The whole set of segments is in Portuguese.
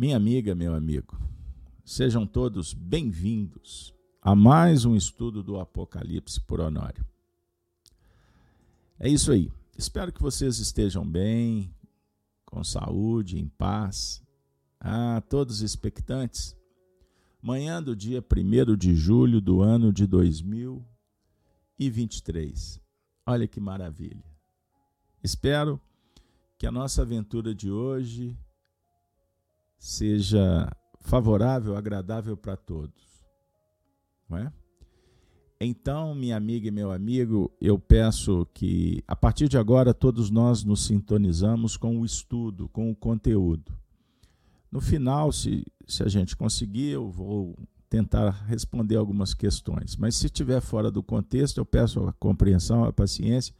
Minha amiga, meu amigo, sejam todos bem-vindos a mais um estudo do Apocalipse por Honório. É isso aí. Espero que vocês estejam bem, com saúde, em paz. Ah, todos expectantes. Manhã do dia 1 de julho do ano de 2023. Olha que maravilha. Espero que a nossa aventura de hoje seja favorável, agradável para todos. Não é? Então, minha amiga e meu amigo, eu peço que a partir de agora todos nós nos sintonizamos com o estudo, com o conteúdo. No final, se, se a gente conseguir, eu vou tentar responder algumas questões. Mas se estiver fora do contexto, eu peço a compreensão, a paciência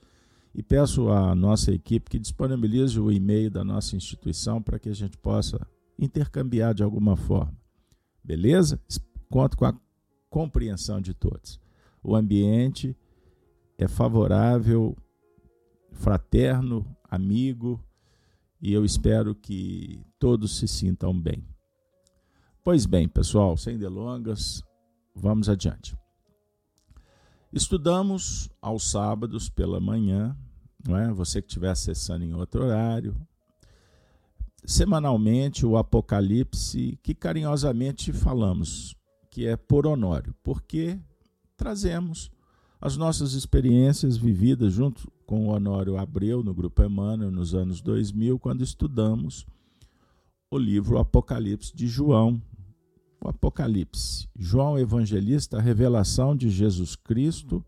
e peço à nossa equipe que disponibilize o e-mail da nossa instituição para que a gente possa intercambiar de alguma forma. Beleza? Conto com a compreensão de todos. O ambiente é favorável, fraterno, amigo, e eu espero que todos se sintam bem. Pois bem, pessoal, sem delongas, vamos adiante. Estudamos aos sábados pela manhã, não é? Você que estiver acessando em outro horário, semanalmente o Apocalipse, que carinhosamente falamos, que é por Honório, porque trazemos as nossas experiências vividas junto com o Honório Abreu no Grupo Emmanuel nos anos 2000, quando estudamos o livro Apocalipse de João. O Apocalipse, João Evangelista, a revelação de Jesus Cristo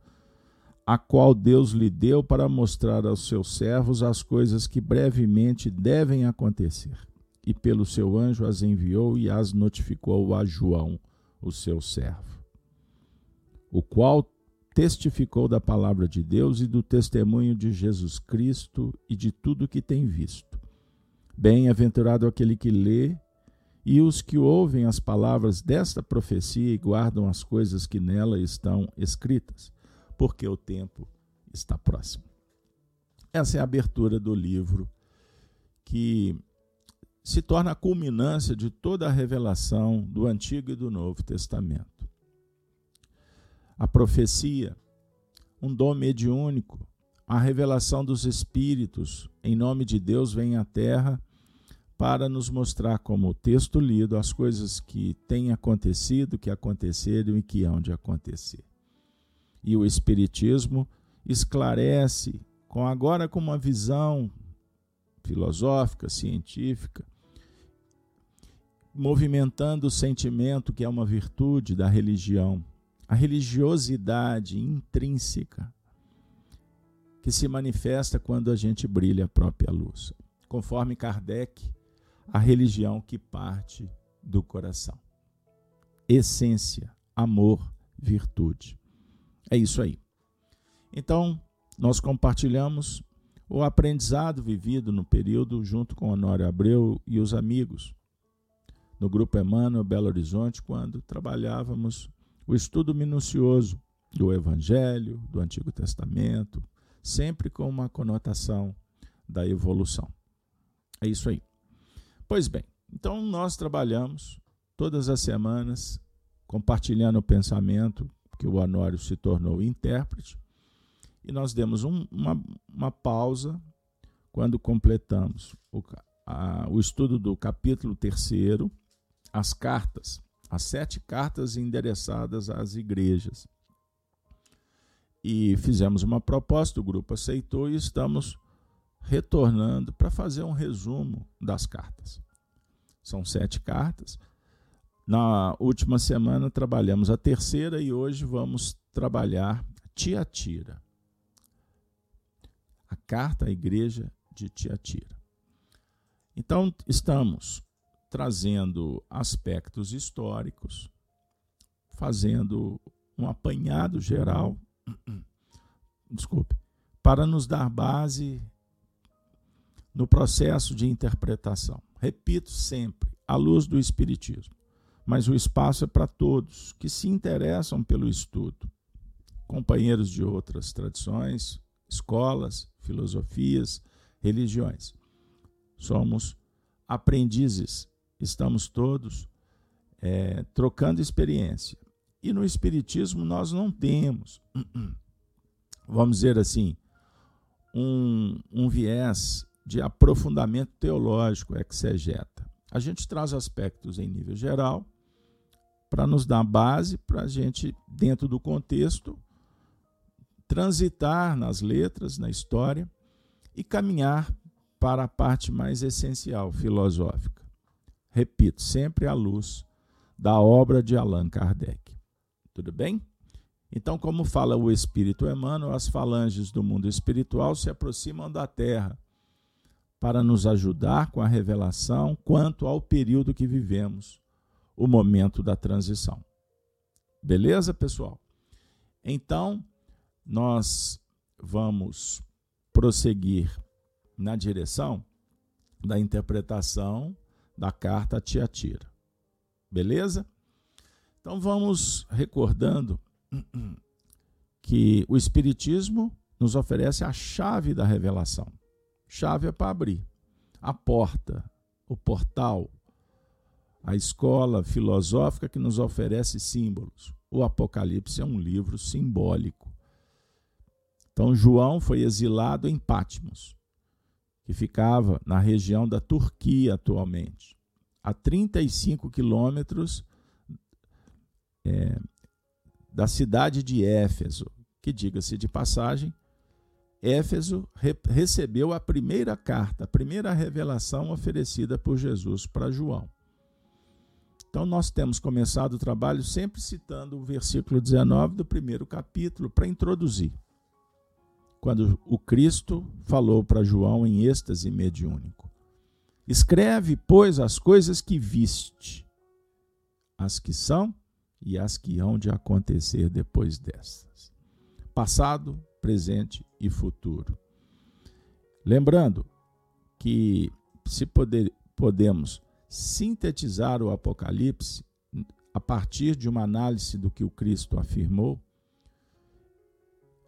a qual Deus lhe deu para mostrar aos seus servos as coisas que brevemente devem acontecer. E pelo seu anjo as enviou e as notificou a João, o seu servo, o qual testificou da palavra de Deus e do testemunho de Jesus Cristo e de tudo que tem visto. Bem-aventurado aquele que lê e os que ouvem as palavras desta profecia e guardam as coisas que nela estão escritas porque o tempo está próximo. Essa é a abertura do livro que se torna a culminância de toda a revelação do Antigo e do Novo Testamento. A profecia, um dom mediúnico, a revelação dos Espíritos, em nome de Deus, vem à Terra para nos mostrar, como o texto lido, as coisas que têm acontecido, que aconteceram e que hão de acontecer e o Espiritismo esclarece, com agora com uma visão filosófica, científica, movimentando o sentimento que é uma virtude da religião, a religiosidade intrínseca que se manifesta quando a gente brilha a própria luz. Conforme Kardec, a religião que parte do coração. Essência, amor, virtude. É isso aí. Então, nós compartilhamos o aprendizado vivido no período junto com Honório Abreu e os amigos no Grupo Emmanuel Belo Horizonte, quando trabalhávamos o estudo minucioso do Evangelho, do Antigo Testamento, sempre com uma conotação da evolução. É isso aí. Pois bem, então nós trabalhamos todas as semanas compartilhando o pensamento que o Honório se tornou intérprete, e nós demos um, uma, uma pausa quando completamos o, a, o estudo do capítulo terceiro, as cartas, as sete cartas endereçadas às igrejas. E fizemos uma proposta, o grupo aceitou e estamos retornando para fazer um resumo das cartas. São sete cartas, na última semana trabalhamos a terceira e hoje vamos trabalhar Tiatira. A carta à igreja de Tiatira. Então, estamos trazendo aspectos históricos, fazendo um apanhado geral, desculpe, para nos dar base no processo de interpretação. Repito sempre, à luz do Espiritismo mas o espaço é para todos que se interessam pelo estudo. Companheiros de outras tradições, escolas, filosofias, religiões. Somos aprendizes estamos todos é, trocando experiência. E no Espiritismo nós não temos, vamos dizer assim, um, um viés de aprofundamento teológico, exegeta. A gente traz aspectos em nível geral para nos dar base para a gente, dentro do contexto, transitar nas letras, na história e caminhar para a parte mais essencial, filosófica. Repito, sempre à luz da obra de Allan Kardec. Tudo bem? Então, como fala o Espírito Emmanuel, as falanges do mundo espiritual se aproximam da Terra para nos ajudar com a revelação quanto ao período que vivemos, o momento da transição. Beleza, pessoal? Então, nós vamos prosseguir na direção da interpretação da carta a Tiatira. Beleza? Então vamos recordando que o Espiritismo nos oferece a chave da revelação. Chave é para abrir a porta, o portal, a escola filosófica que nos oferece símbolos. O Apocalipse é um livro simbólico. Então, João foi exilado em Patmos que ficava na região da Turquia atualmente, a 35 quilômetros é, da cidade de Éfeso, que, diga-se de passagem, Éfeso re recebeu a primeira carta, a primeira revelação oferecida por Jesus para João. Então, nós temos começado o trabalho sempre citando o versículo 19 do primeiro capítulo para introduzir quando o Cristo falou para João em êxtase mediúnico: Escreve, pois, as coisas que viste, as que são e as que hão de acontecer depois destas. Passado, presente e futuro. Lembrando que se poder, podemos sintetizar o Apocalipse a partir de uma análise do que o Cristo afirmou,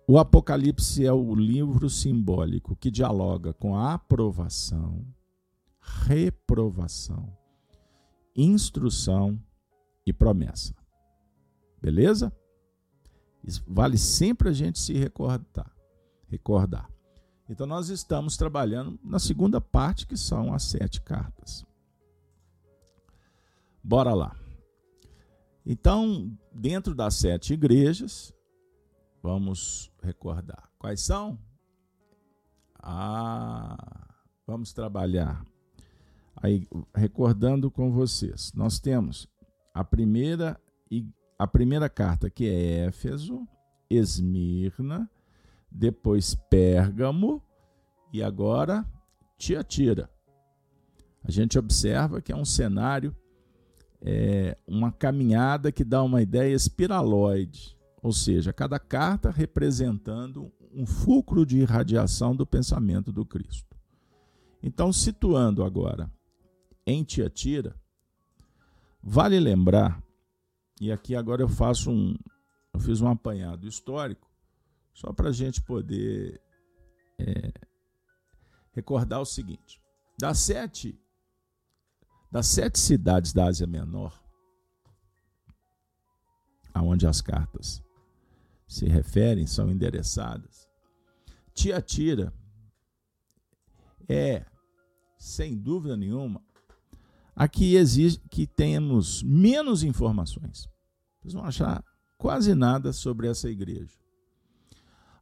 o Apocalipse é o livro simbólico que dialoga com a aprovação, reprovação, instrução e promessa. Beleza? Isso vale sempre a gente se recordar. recordar. Então, nós estamos trabalhando na segunda parte, que são as sete cartas. Bora lá. Então, dentro das sete igrejas, Vamos recordar. Quais são? Ah, vamos trabalhar. Aí, recordando com vocês, nós temos a primeira a primeira carta que é Éfeso, Esmirna, depois Pérgamo e agora Tiatira. A gente observa que é um cenário, é, uma caminhada que dá uma ideia espiraloide ou seja, cada carta representando um fulcro de irradiação do pensamento do Cristo. Então, situando agora em Tiatira, vale lembrar, e aqui agora eu faço um, eu fiz um apanhado histórico, só para a gente poder é, recordar o seguinte: das sete, das sete cidades da Ásia Menor, aonde as cartas se referem, são endereçadas. Tiatira é, sem dúvida nenhuma, aqui exige que tenhamos menos informações. Vocês vão achar quase nada sobre essa igreja.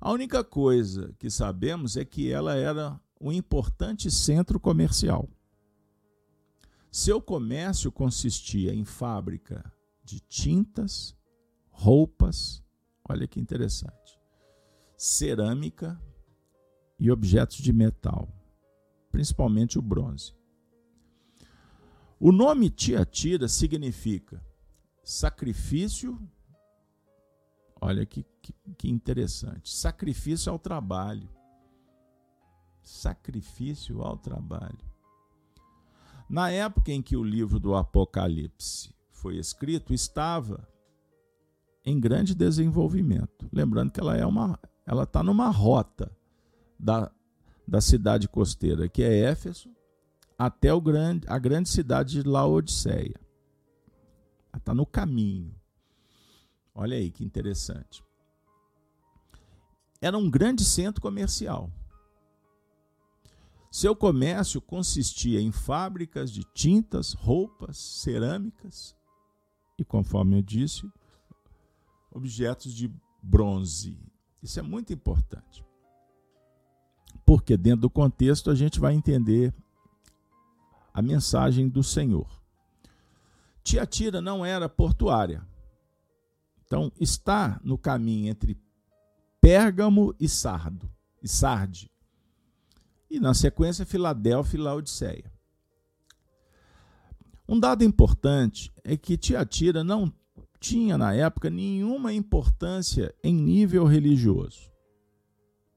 A única coisa que sabemos é que ela era um importante centro comercial. Seu comércio consistia em fábrica de tintas, roupas, Olha que interessante. Cerâmica e objetos de metal, principalmente o bronze. O nome Tiatira significa sacrifício. Olha que, que, que interessante. Sacrifício ao trabalho. Sacrifício ao trabalho. Na época em que o livro do Apocalipse foi escrito, estava em grande desenvolvimento. Lembrando que ela é uma, ela está numa rota da, da cidade costeira, que é Éfeso, até o grande, a grande cidade de Laodiceia. Está no caminho. Olha aí que interessante. Era um grande centro comercial. Seu comércio consistia em fábricas de tintas, roupas, cerâmicas e, conforme eu disse, objetos de bronze. Isso é muito importante. Porque dentro do contexto a gente vai entender a mensagem do Senhor. Tiatira não era portuária. Então, está no caminho entre Pérgamo e Sardo, e Sarde. E na sequência, Filadélfia e Laodiceia. Um dado importante é que Tiatira não tinha na época nenhuma importância em nível religioso.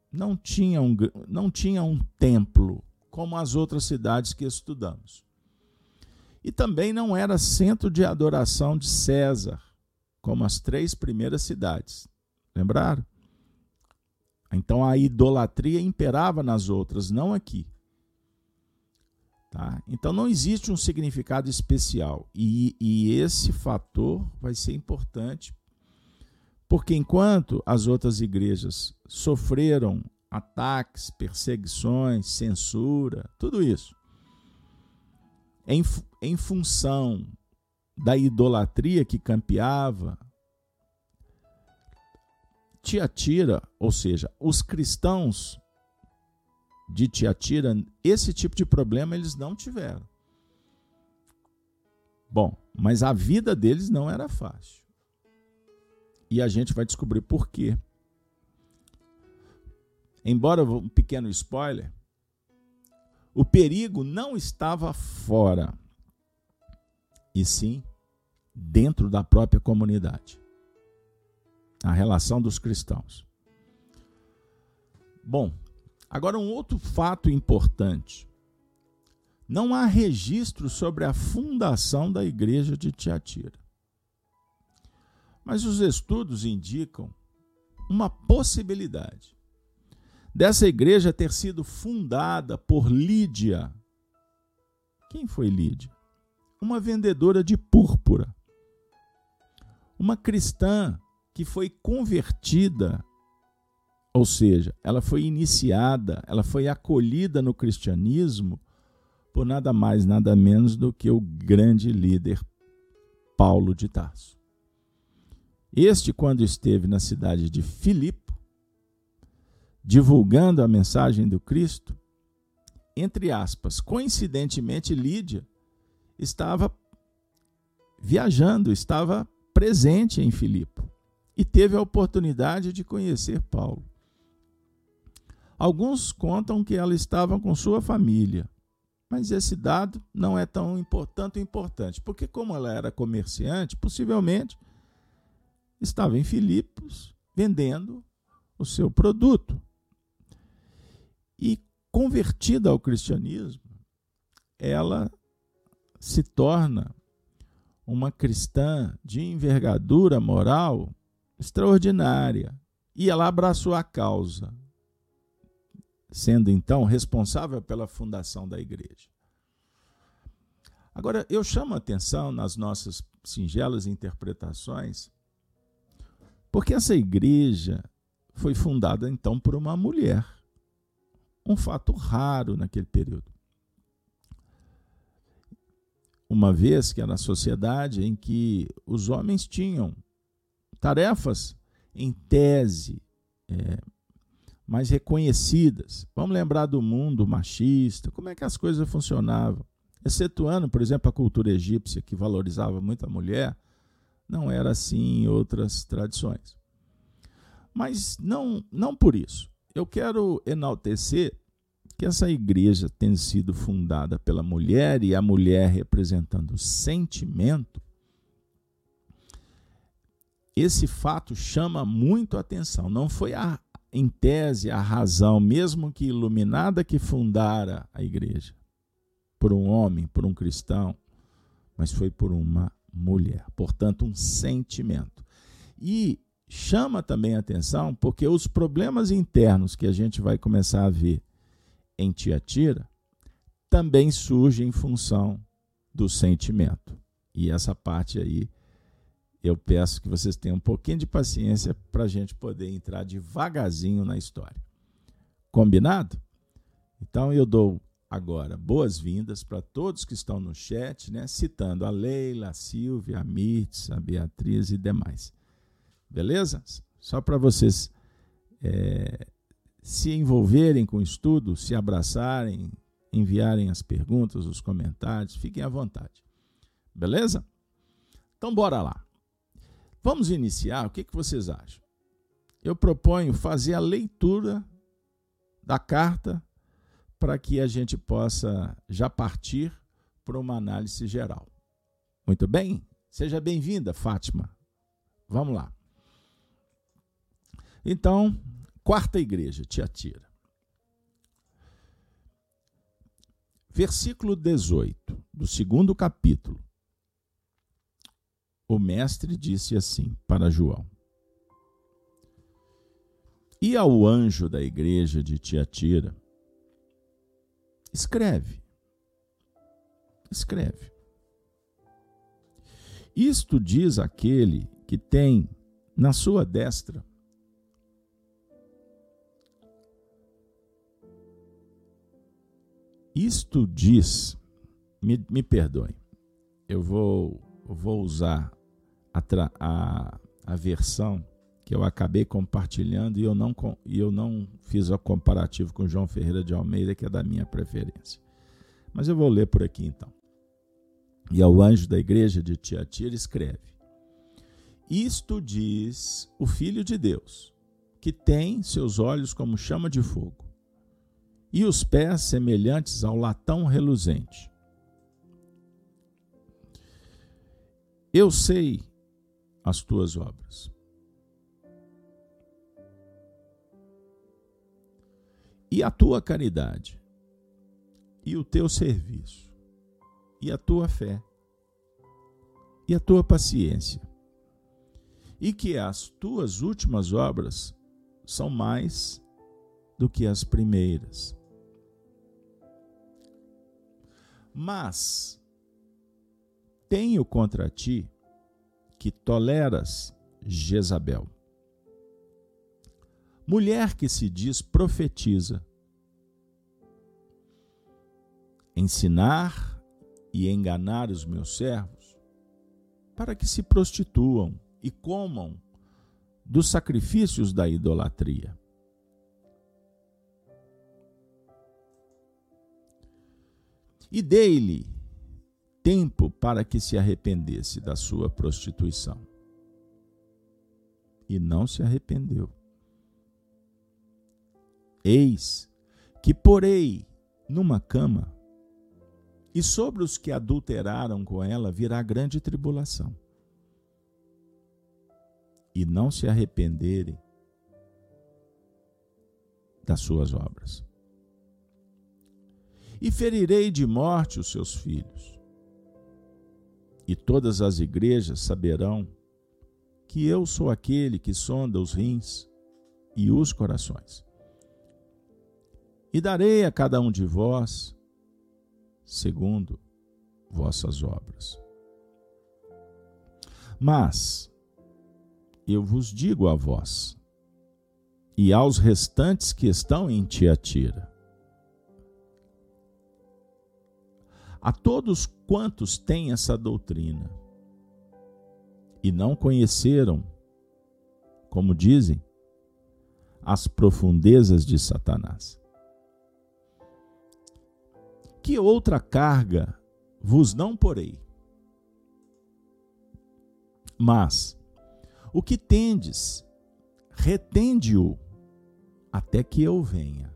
Não tinha um, não tinha um templo como as outras cidades que estudamos. E também não era centro de adoração de César, como as três primeiras cidades. Lembraram? Então a idolatria imperava nas outras, não aqui. Tá? Então não existe um significado especial. E, e esse fator vai ser importante, porque enquanto as outras igrejas sofreram ataques, perseguições, censura, tudo isso, em, em função da idolatria que campeava, Tiatira, ou seja, os cristãos de Tiatira, esse tipo de problema eles não tiveram. Bom, mas a vida deles não era fácil. E a gente vai descobrir por quê. Embora um pequeno spoiler, o perigo não estava fora, e sim dentro da própria comunidade. A relação dos cristãos. Bom, Agora, um outro fato importante: não há registro sobre a fundação da igreja de Tiatira. Mas os estudos indicam uma possibilidade dessa igreja ter sido fundada por Lídia. Quem foi Lídia? Uma vendedora de púrpura. Uma cristã que foi convertida ou seja, ela foi iniciada, ela foi acolhida no cristianismo por nada mais, nada menos do que o grande líder Paulo de Tarso. Este, quando esteve na cidade de Filipe, divulgando a mensagem do Cristo, entre aspas, coincidentemente Lídia estava viajando, estava presente em Filipe e teve a oportunidade de conhecer Paulo. Alguns contam que ela estava com sua família, mas esse dado não é tão tanto importante, porque como ela era comerciante, possivelmente estava em Filipos vendendo o seu produto. E convertida ao cristianismo, ela se torna uma cristã de envergadura moral extraordinária. E ela abraçou a causa sendo então responsável pela fundação da igreja. Agora, eu chamo a atenção nas nossas singelas interpretações, porque essa igreja foi fundada então por uma mulher. Um fato raro naquele período. Uma vez que era a sociedade em que os homens tinham tarefas em tese é, mais reconhecidas. Vamos lembrar do mundo machista, como é que as coisas funcionavam. Excetuando, por exemplo, a cultura egípcia, que valorizava muito a mulher, não era assim em outras tradições. Mas não, não por isso. Eu quero enaltecer que essa igreja tem sido fundada pela mulher e a mulher representando o sentimento, esse fato chama muito atenção. Não foi a, em tese, a razão, mesmo que iluminada, que fundara a igreja. Por um homem, por um cristão, mas foi por uma mulher. Portanto, um sentimento. E chama também atenção porque os problemas internos que a gente vai começar a ver em Tiatira também surge em função do sentimento. E essa parte aí, eu peço que vocês tenham um pouquinho de paciência para a gente poder entrar devagarzinho na história. Combinado? Então eu dou agora boas-vindas para todos que estão no chat, né? citando a Leila, a Silvia, a Mirtz, a Beatriz e demais. Beleza? Só para vocês é, se envolverem com o estudo, se abraçarem, enviarem as perguntas, os comentários, fiquem à vontade. Beleza? Então, bora lá. Vamos iniciar. O que, que vocês acham? Eu proponho fazer a leitura da carta para que a gente possa já partir para uma análise geral. Muito bem? Seja bem-vinda, Fátima. Vamos lá. Então, quarta igreja, Tiatira. Versículo 18 do segundo capítulo. O mestre disse assim para João: E ao anjo da igreja de Tiatira, escreve. Escreve. Isto diz aquele que tem na sua destra Isto diz, me, me perdoe, eu vou, vou usar a, a, a versão que eu acabei compartilhando e eu não, e eu não fiz o comparativo com João Ferreira de Almeida, que é da minha preferência. Mas eu vou ler por aqui então. E ao anjo da igreja de Tiatira escreve: Isto diz o Filho de Deus, que tem seus olhos como chama de fogo e os pés semelhantes ao latão reluzente. Eu sei as tuas obras. E a tua caridade, e o teu serviço, e a tua fé, e a tua paciência, e que as tuas últimas obras são mais do que as primeiras. Mas tenho contra ti que toleras Jezabel, mulher que se diz profetiza, ensinar e enganar os meus servos, para que se prostituam e comam dos sacrifícios da idolatria. e dei-lhe tempo para que se arrependesse da sua prostituição. E não se arrependeu. Eis que porei numa cama, e sobre os que adulteraram com ela virá grande tribulação. E não se arrependerem das suas obras e ferirei de morte os seus filhos. E todas as igrejas saberão que eu sou aquele que sonda os rins e os corações. E darei a cada um de vós segundo vossas obras. Mas eu vos digo a vós e aos restantes que estão em Tiatira, a todos quantos têm essa doutrina e não conheceram, como dizem, as profundezas de Satanás. Que outra carga vos não porei? Mas o que tendes, retende-o até que eu venha.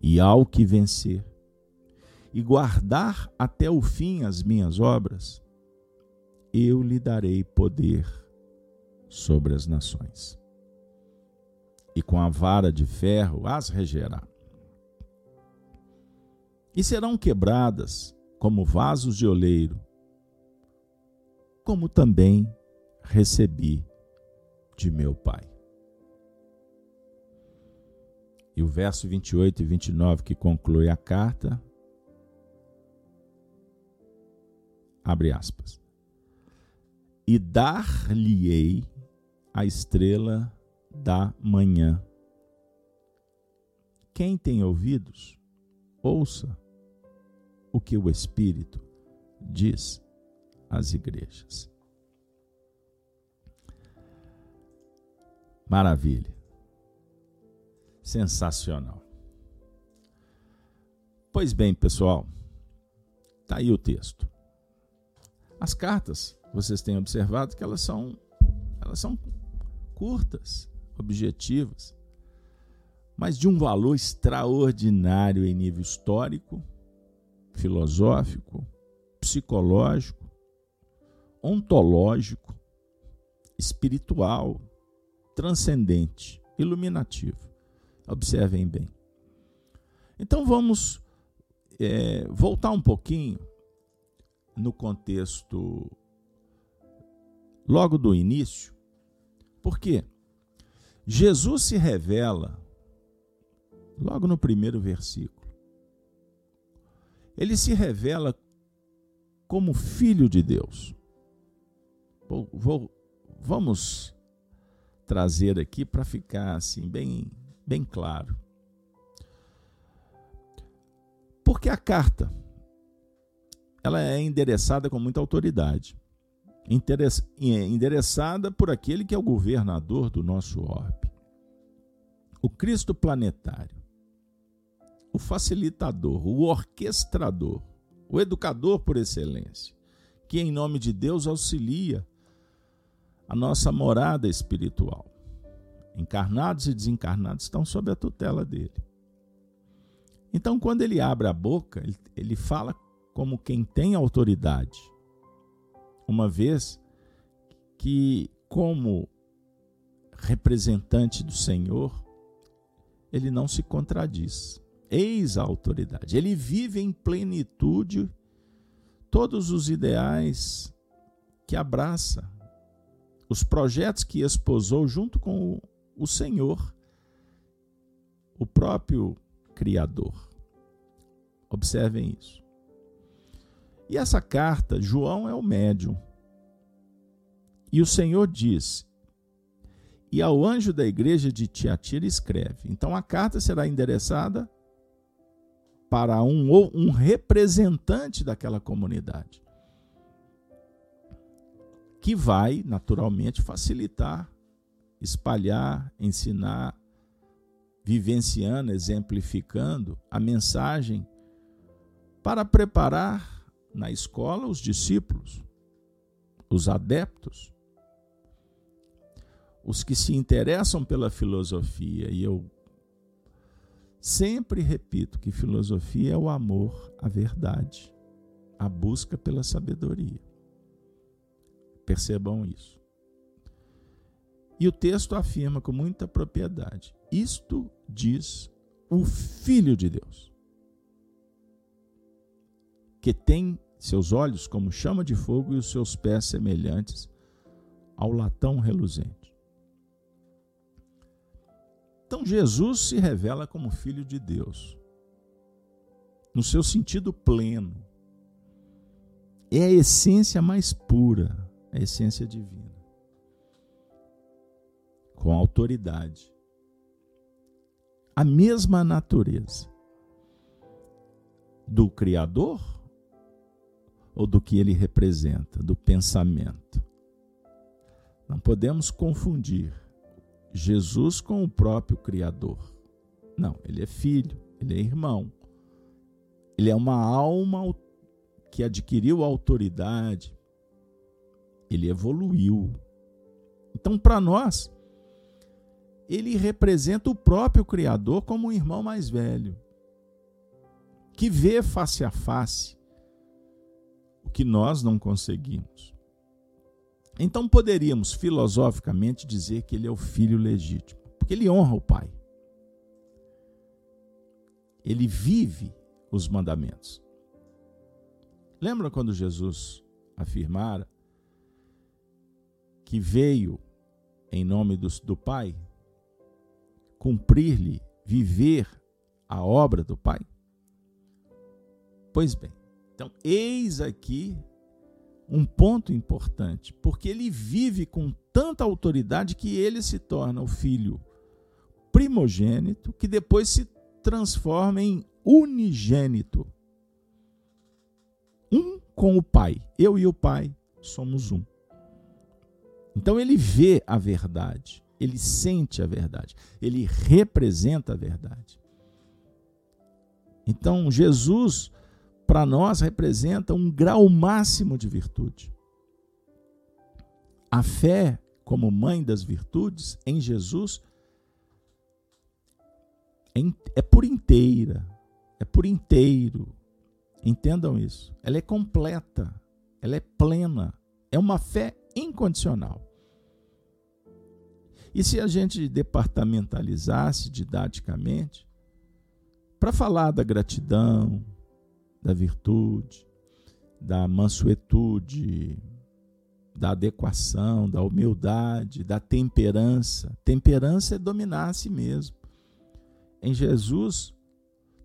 E ao que vencer, e guardar até o fim as minhas obras, eu lhe darei poder sobre as nações. E com a vara de ferro as regerá. E serão quebradas como vasos de oleiro, como também recebi de meu Pai. E o verso 28 e 29 que conclui a carta, abre aspas. E dar-lhe-ei a estrela da manhã. Quem tem ouvidos, ouça o que o Espírito diz às igrejas. Maravilha. Sensacional. Pois bem, pessoal, está aí o texto. As cartas, vocês têm observado que elas são, elas são curtas, objetivas, mas de um valor extraordinário em nível histórico, filosófico, psicológico, ontológico, espiritual, transcendente, iluminativo. Observem bem. Então vamos é, voltar um pouquinho no contexto logo do início, porque Jesus se revela logo no primeiro versículo. Ele se revela como filho de Deus. Vou, vou, vamos trazer aqui para ficar assim bem, bem claro. Porque a carta ela é endereçada com muita autoridade. Endereçada por aquele que é o governador do nosso orbe. O Cristo planetário. O facilitador, o orquestrador, o educador por excelência, que em nome de Deus auxilia a nossa morada espiritual. Encarnados e desencarnados estão sob a tutela dele. Então, quando ele abre a boca, ele, ele fala como quem tem autoridade, uma vez que, como representante do Senhor, ele não se contradiz. Eis a autoridade. Ele vive em plenitude todos os ideais que abraça os projetos que esposou junto com o Senhor, o próprio Criador. Observem isso. E essa carta, João é o médium. E o Senhor diz: E ao anjo da igreja de Tiatira escreve. Então a carta será endereçada para um, um representante daquela comunidade que vai, naturalmente, facilitar, espalhar, ensinar, vivenciando, exemplificando a mensagem para preparar na escola os discípulos, os adeptos, os que se interessam pela filosofia. E eu sempre repito que filosofia é o amor à verdade, a busca pela sabedoria. Percebam isso. E o texto afirma com muita propriedade: isto diz o Filho de Deus, que tem seus olhos como chama de fogo e os seus pés semelhantes ao latão reluzente. Então Jesus se revela como Filho de Deus, no seu sentido pleno. É a essência mais pura a essência divina, com autoridade, a mesma natureza do Criador ou do que ele representa, do pensamento. Não podemos confundir Jesus com o próprio Criador. Não, ele é filho, ele é irmão. Ele é uma alma que adquiriu autoridade, ele evoluiu. Então, para nós, ele representa o próprio Criador como um irmão mais velho, que vê face a face o que nós não conseguimos. Então, poderíamos filosoficamente dizer que ele é o filho legítimo, porque ele honra o pai. Ele vive os mandamentos. Lembra quando Jesus afirmara que veio em nome do, do Pai cumprir-lhe viver a obra do Pai? Pois bem, então eis aqui um ponto importante, porque ele vive com tanta autoridade que ele se torna o filho primogênito, que depois se transforma em unigênito. Um com o Pai. Eu e o Pai somos um. Então ele vê a verdade, ele sente a verdade, ele representa a verdade. Então Jesus, para nós, representa um grau máximo de virtude. A fé, como mãe das virtudes, em Jesus, é, é por inteira, é por inteiro. Entendam isso. Ela é completa, ela é plena, é uma fé incondicional. E se a gente departamentalizasse didaticamente, para falar da gratidão, da virtude, da mansuetude, da adequação, da humildade, da temperança. Temperança é dominar a si mesmo. Em Jesus,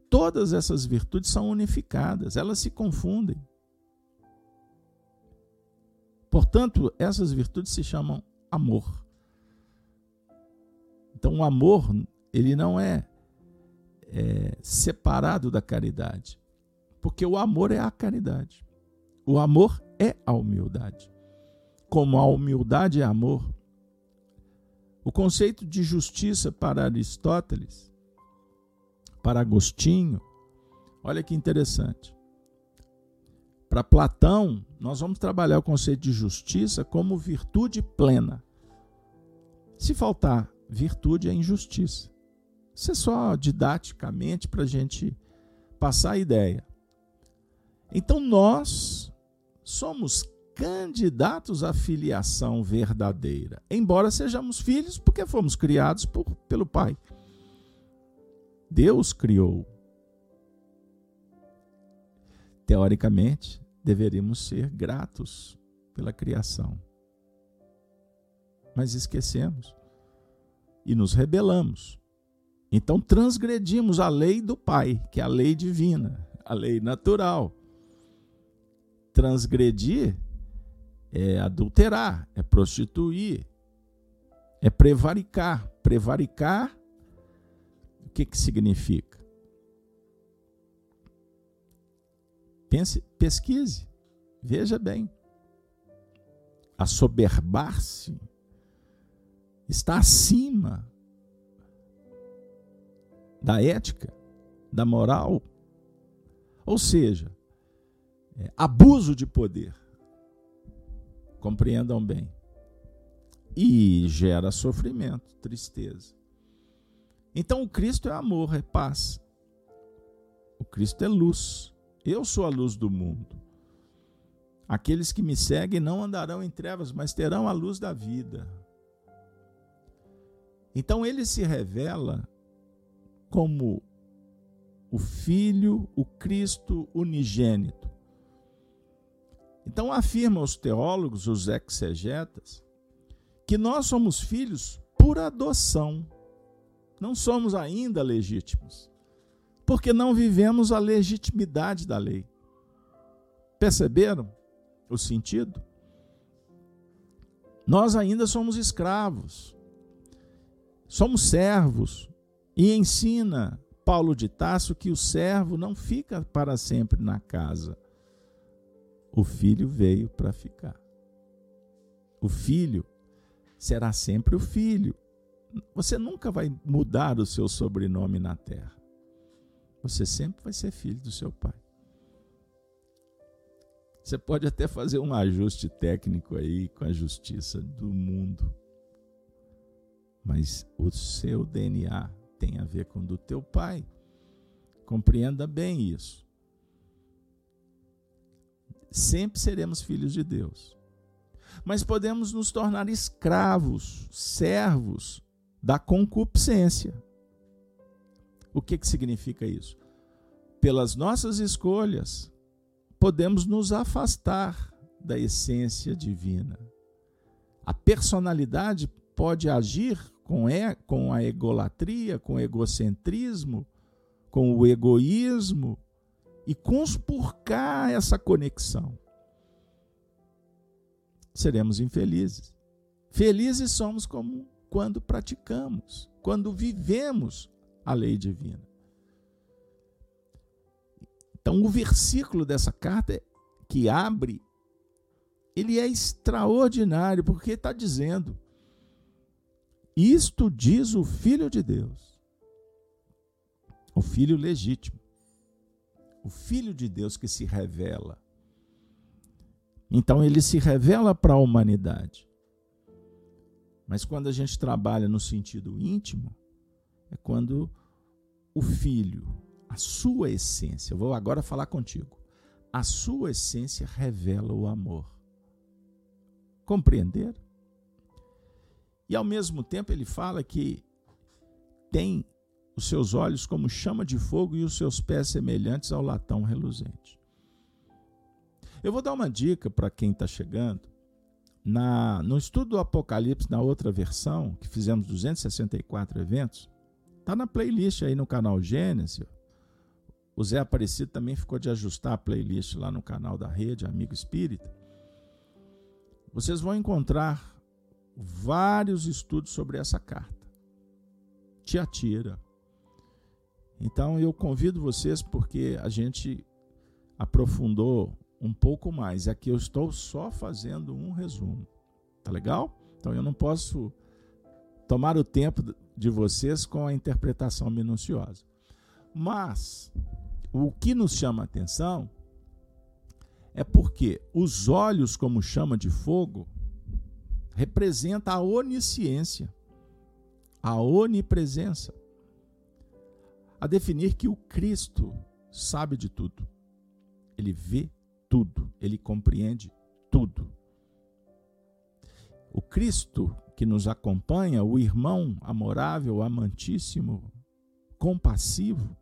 todas essas virtudes são unificadas, elas se confundem. Portanto, essas virtudes se chamam amor. Então, o amor, ele não é, é separado da caridade, porque o amor é a caridade. O amor é a humildade. Como a humildade é amor, o conceito de justiça para Aristóteles, para Agostinho, olha que interessante. Para Platão, nós vamos trabalhar o conceito de justiça como virtude plena. Se faltar virtude é injustiça. Isso é só didaticamente para a gente passar a ideia. Então nós somos candidatos à filiação verdadeira, embora sejamos filhos porque fomos criados por, pelo Pai. Deus criou. Teoricamente, deveríamos ser gratos pela criação. Mas esquecemos e nos rebelamos. Então transgredimos a lei do Pai, que é a lei divina, a lei natural. Transgredir é adulterar, é prostituir, é prevaricar. Prevaricar, o que, que significa? Pense, pesquise, veja bem. Assoberbar-se está acima da ética, da moral. Ou seja, é, abuso de poder. Compreendam bem. E gera sofrimento, tristeza. Então o Cristo é amor, é paz. O Cristo é luz. Eu sou a luz do mundo. Aqueles que me seguem não andarão em trevas, mas terão a luz da vida. Então ele se revela como o Filho, o Cristo unigênito. Então afirmam os teólogos, os exegetas, que nós somos filhos por adoção. Não somos ainda legítimos, porque não vivemos a legitimidade da lei. Perceberam o sentido? Nós ainda somos escravos. Somos servos e ensina Paulo de Tasso que o servo não fica para sempre na casa. O filho veio para ficar. O filho será sempre o filho. Você nunca vai mudar o seu sobrenome na terra. Você sempre vai ser filho do seu pai. Você pode até fazer um ajuste técnico aí com a justiça do mundo mas o seu DNA tem a ver com o do teu pai. Compreenda bem isso. Sempre seremos filhos de Deus. Mas podemos nos tornar escravos, servos da concupiscência. O que, que significa isso? Pelas nossas escolhas, podemos nos afastar da essência divina. A personalidade pode agir com, e, com a egolatria, com o egocentrismo, com o egoísmo e conspurcar essa conexão. Seremos infelizes. Felizes somos como quando praticamos, quando vivemos a lei divina. Então, o versículo dessa carta que abre, ele é extraordinário, porque está dizendo: Isto diz o Filho de Deus, o Filho legítimo, o Filho de Deus que se revela. Então, ele se revela para a humanidade. Mas quando a gente trabalha no sentido íntimo, é quando o filho, a sua essência, vou agora falar contigo, a sua essência revela o amor. Compreender? E ao mesmo tempo ele fala que tem os seus olhos como chama de fogo e os seus pés semelhantes ao latão reluzente. Eu vou dar uma dica para quem está chegando. Na, no estudo do Apocalipse, na outra versão, que fizemos 264 eventos, está na playlist aí no canal Gênesis. O Zé Aparecido também ficou de ajustar a playlist lá no canal da rede Amigo Espírita. Vocês vão encontrar vários estudos sobre essa carta. Te atira. Então eu convido vocês porque a gente aprofundou um pouco mais. Aqui eu estou só fazendo um resumo. Tá legal? Então eu não posso tomar o tempo de vocês com a interpretação minuciosa. Mas o que nos chama a atenção é porque os olhos, como chama de fogo, representa a onisciência, a onipresença, a definir que o Cristo sabe de tudo. Ele vê tudo, ele compreende tudo. O Cristo que nos acompanha, o irmão amorável, amantíssimo, compassivo,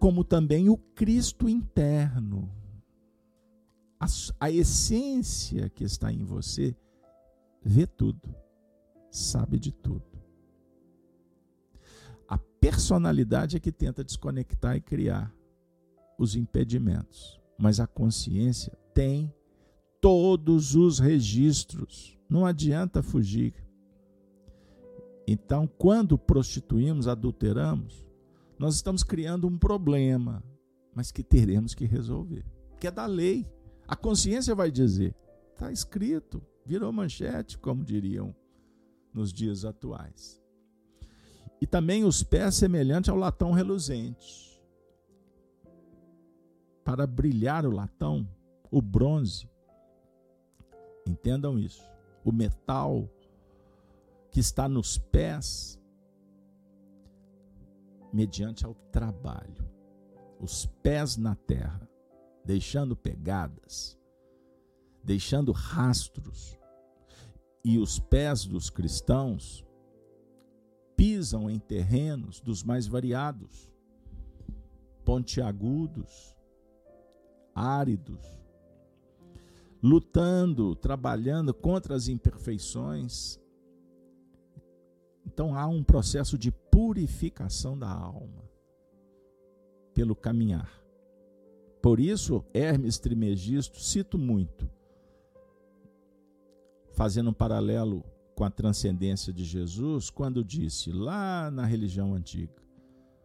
como também o Cristo interno, a, a essência que está em você, vê tudo, sabe de tudo. Personalidade é que tenta desconectar e criar os impedimentos, mas a consciência tem todos os registros. Não adianta fugir. Então, quando prostituímos, adulteramos, nós estamos criando um problema, mas que teremos que resolver, que é da lei. A consciência vai dizer: está escrito, virou manchete, como diriam nos dias atuais. E também os pés semelhantes ao latão reluzente para brilhar o latão, o bronze. Entendam isso. O metal que está nos pés, mediante ao trabalho. Os pés na terra, deixando pegadas, deixando rastros. E os pés dos cristãos pisam em terrenos dos mais variados, pontiagudos, áridos, lutando, trabalhando contra as imperfeições. Então há um processo de purificação da alma pelo caminhar. Por isso, Hermes Trimegisto, cito muito, fazendo um paralelo com a transcendência de Jesus, quando disse lá na religião antiga: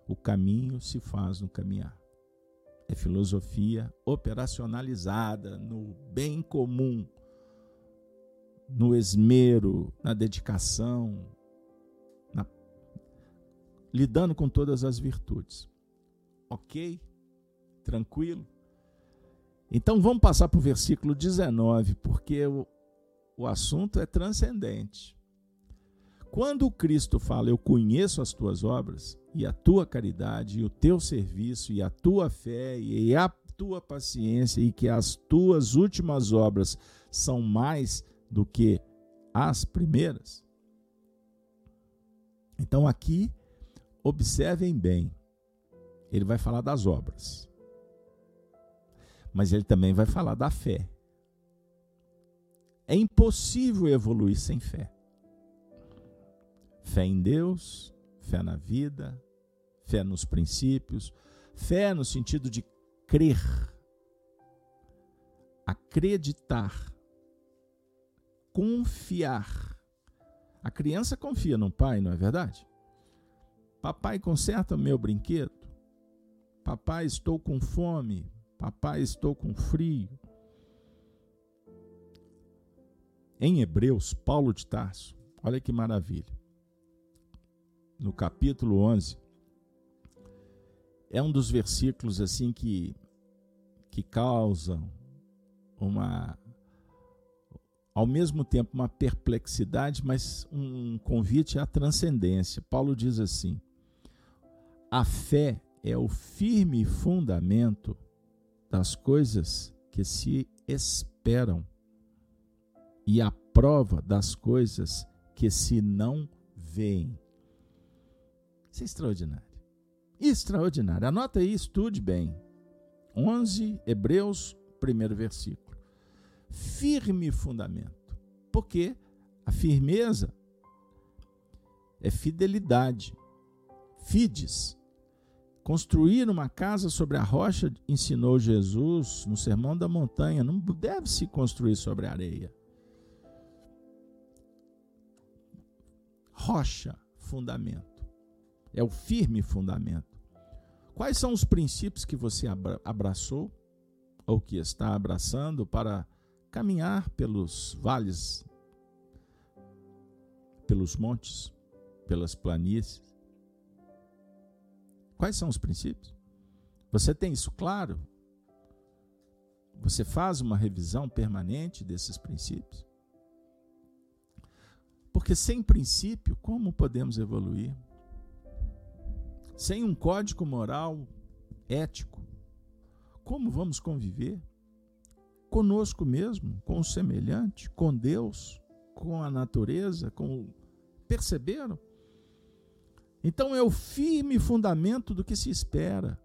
o caminho se faz no caminhar é filosofia operacionalizada no bem comum, no esmero, na dedicação, na... lidando com todas as virtudes. Ok? Tranquilo? Então vamos passar para o versículo 19, porque o, o assunto é transcendente. Quando Cristo fala, Eu conheço as tuas obras, e a tua caridade, e o teu serviço, e a tua fé, e a tua paciência, e que as tuas últimas obras são mais do que as primeiras. Então aqui, observem bem, ele vai falar das obras, mas ele também vai falar da fé. É impossível evoluir sem fé. Fé em Deus, fé na vida, fé nos princípios, fé no sentido de crer, acreditar, confiar. A criança confia no pai, não é verdade? Papai, conserta meu brinquedo. Papai, estou com fome. Papai, estou com frio. Em Hebreus, Paulo de Tarso, olha que maravilha. No capítulo 11, é um dos versículos assim que que causam uma ao mesmo tempo uma perplexidade, mas um convite à transcendência. Paulo diz assim: a fé é o firme fundamento das coisas que se esperam e a prova das coisas que se não veem. Isso é extraordinário. Extraordinário. Anota aí, estude bem. 11, Hebreus, primeiro versículo. Firme fundamento. Porque a firmeza é fidelidade. Fides Construir uma casa sobre a rocha, ensinou Jesus no Sermão da Montanha, não deve se construir sobre areia. Rocha, fundamento. É o firme fundamento. Quais são os princípios que você abraçou ou que está abraçando para caminhar pelos vales, pelos montes, pelas planícies? Quais são os princípios? Você tem isso claro? Você faz uma revisão permanente desses princípios? Porque sem princípio, como podemos evoluir? Sem um código moral ético, como vamos conviver? Conosco mesmo, com o semelhante, com Deus, com a natureza, com perceberam? Então é o firme fundamento do que se espera.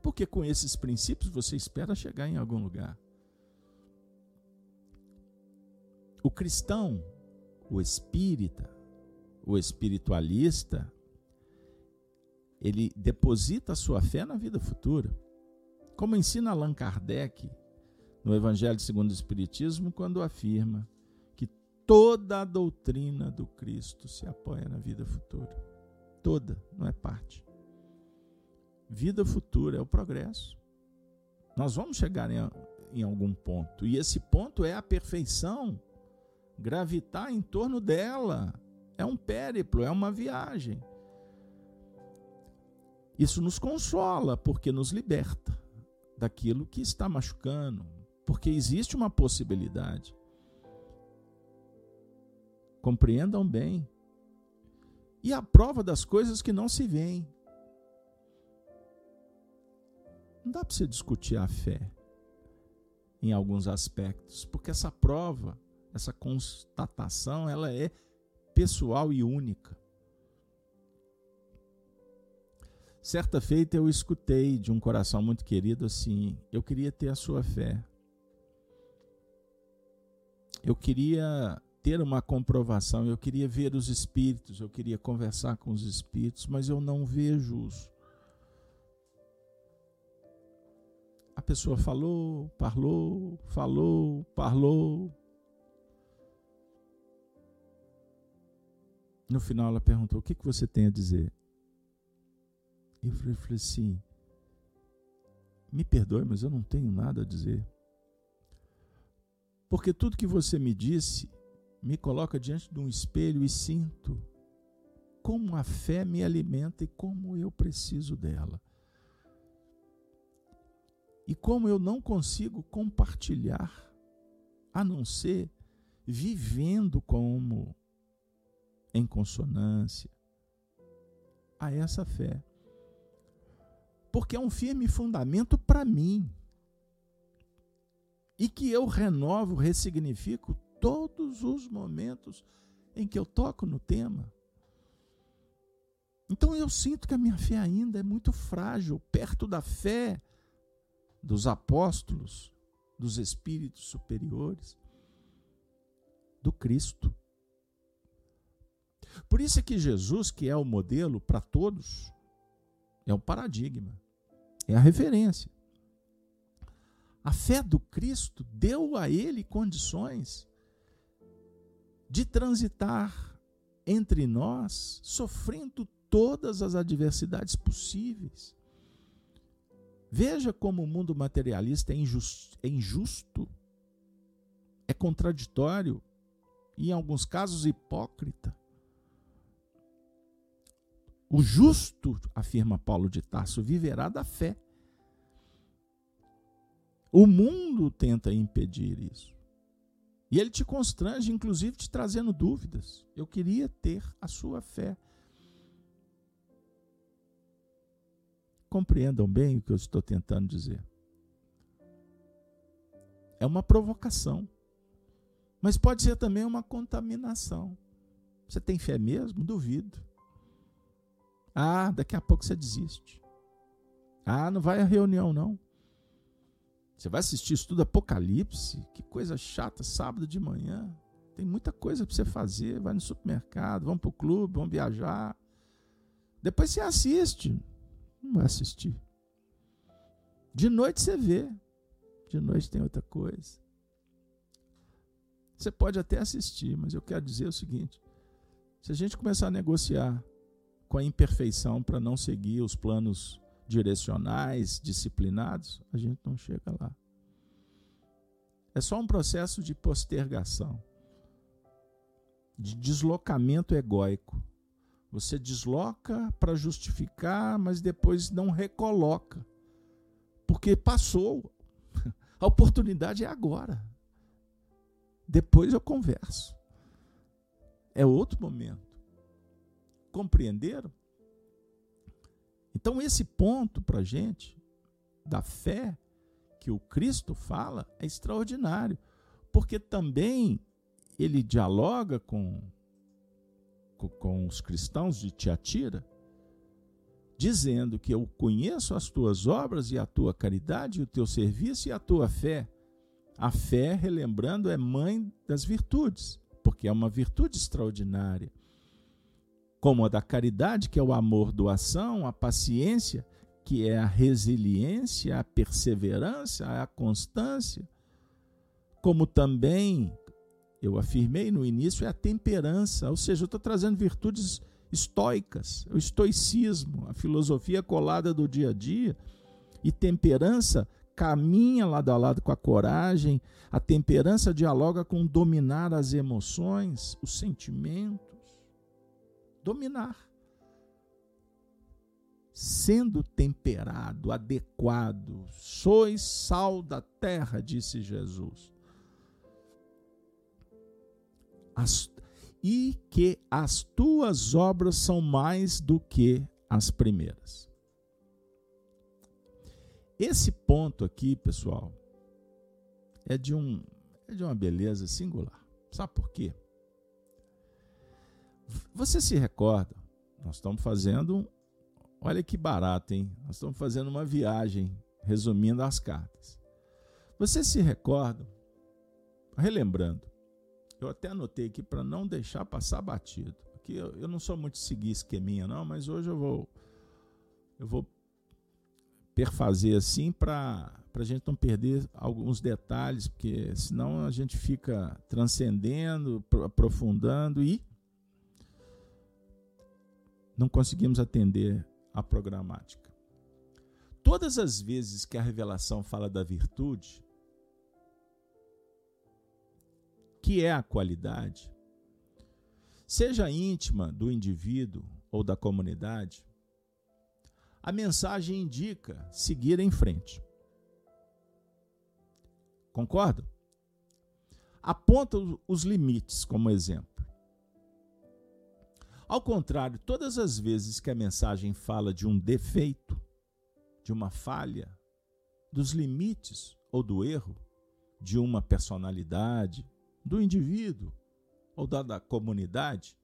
Porque com esses princípios você espera chegar em algum lugar. O cristão, o espírita, o espiritualista, ele deposita a sua fé na vida futura. Como ensina Allan Kardec no Evangelho segundo o Espiritismo, quando afirma toda a doutrina do Cristo se apoia na vida futura. Toda, não é parte. Vida futura é o progresso. Nós vamos chegar em, em algum ponto, e esse ponto é a perfeição. Gravitar em torno dela é um périplo, é uma viagem. Isso nos consola, porque nos liberta daquilo que está machucando, porque existe uma possibilidade. Compreendam bem. E a prova das coisas que não se veem. Não dá para você discutir a fé em alguns aspectos, porque essa prova, essa constatação, ela é pessoal e única. Certa feita eu escutei de um coração muito querido assim: eu queria ter a sua fé. Eu queria ter uma comprovação, eu queria ver os espíritos, eu queria conversar com os espíritos, mas eu não vejo-os. A pessoa falou, falou, falou, falou. No final ela perguntou: O que, que você tem a dizer? Eu falei, falei assim: Me perdoe, mas eu não tenho nada a dizer. Porque tudo que você me disse me coloca diante de um espelho e sinto como a fé me alimenta e como eu preciso dela. E como eu não consigo compartilhar, a não ser vivendo como em consonância a essa fé. Porque é um firme fundamento para mim. E que eu renovo, ressignifico todos os momentos em que eu toco no tema. Então eu sinto que a minha fé ainda é muito frágil, perto da fé dos apóstolos, dos espíritos superiores, do Cristo. Por isso é que Jesus, que é o modelo para todos, é o paradigma, é a referência. A fé do Cristo deu a ele condições de transitar entre nós, sofrendo todas as adversidades possíveis. Veja como o mundo materialista é injusto, é, injusto, é contraditório e, em alguns casos, hipócrita. O justo, afirma Paulo de Tarso, viverá da fé. O mundo tenta impedir isso. E ele te constrange, inclusive te trazendo dúvidas. Eu queria ter a sua fé. Compreendam bem o que eu estou tentando dizer. É uma provocação. Mas pode ser também uma contaminação. Você tem fé mesmo? Duvido. Ah, daqui a pouco você desiste. Ah, não vai à reunião, não. Você vai assistir estudo Apocalipse? Que coisa chata, sábado de manhã. Tem muita coisa para você fazer. Vai no supermercado, vamos para o clube, vamos viajar. Depois você assiste. Não vai assistir. De noite você vê. De noite tem outra coisa. Você pode até assistir, mas eu quero dizer o seguinte: se a gente começar a negociar com a imperfeição para não seguir os planos direcionais, disciplinados, a gente não chega lá. É só um processo de postergação, de deslocamento egóico. Você desloca para justificar, mas depois não recoloca, porque passou. A oportunidade é agora. Depois eu converso. É outro momento. Compreenderam? Então, esse ponto para a gente, da fé que o Cristo fala, é extraordinário, porque também ele dialoga com, com, com os cristãos de Tiatira, dizendo que eu conheço as tuas obras e a tua caridade, e o teu serviço e a tua fé. A fé, relembrando, é mãe das virtudes, porque é uma virtude extraordinária como a da caridade, que é o amor, doação, a paciência, que é a resiliência, a perseverança, a constância, como também eu afirmei no início, é a temperança, ou seja, eu estou trazendo virtudes estoicas, o estoicismo, a filosofia colada do dia a dia, e temperança caminha lado a lado com a coragem, a temperança dialoga com dominar as emoções, os sentimentos dominar. Sendo temperado, adequado, sois sal da terra, disse Jesus. As, e que as tuas obras são mais do que as primeiras. Esse ponto aqui, pessoal, é de um é de uma beleza singular. Sabe por quê? Você se recorda? Nós estamos fazendo, olha que barato, hein? Nós estamos fazendo uma viagem, resumindo as cartas. Você se recorda? Relembrando, eu até anotei aqui para não deixar passar batido. Aqui eu, eu não sou muito seguir esqueminha não, mas hoje eu vou eu vou perfazer assim para a gente não perder alguns detalhes, porque senão a gente fica transcendendo, aprofundando e não conseguimos atender a programática. Todas as vezes que a revelação fala da virtude, que é a qualidade, seja íntima do indivíduo ou da comunidade, a mensagem indica seguir em frente. Concorda? Aponta os limites como exemplo. Ao contrário, todas as vezes que a mensagem fala de um defeito, de uma falha, dos limites ou do erro de uma personalidade, do indivíduo ou da, da comunidade,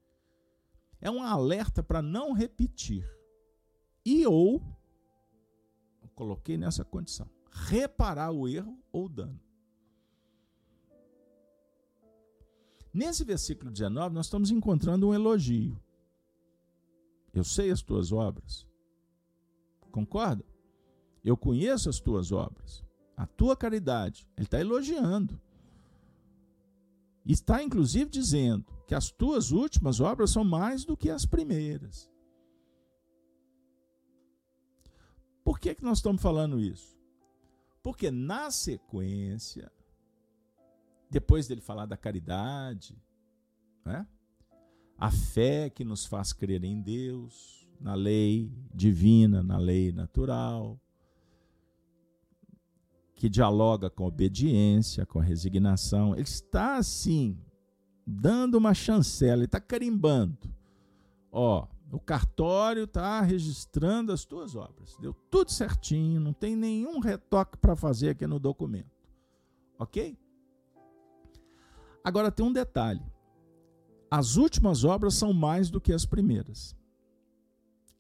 é um alerta para não repetir e ou, coloquei nessa condição, reparar o erro ou o dano. Nesse versículo 19, nós estamos encontrando um elogio Eu sei as tuas obras. Concorda? Eu conheço as tuas obras. A tua caridade. Ele está elogiando. Está inclusive dizendo que as tuas últimas obras são mais do que as primeiras. Por que, que nós estamos falando isso? Porque na sequência, depois dele falar da caridade, né? A fé que nos faz crer em Deus, na lei divina, na lei natural, que dialoga com a obediência, com a resignação. Ele está assim, dando uma chancela, ele está carimbando. Ó, o cartório está registrando as tuas obras. Deu tudo certinho, não tem nenhum retoque para fazer aqui no documento. Ok? Agora tem um detalhe. As últimas obras são mais do que as primeiras.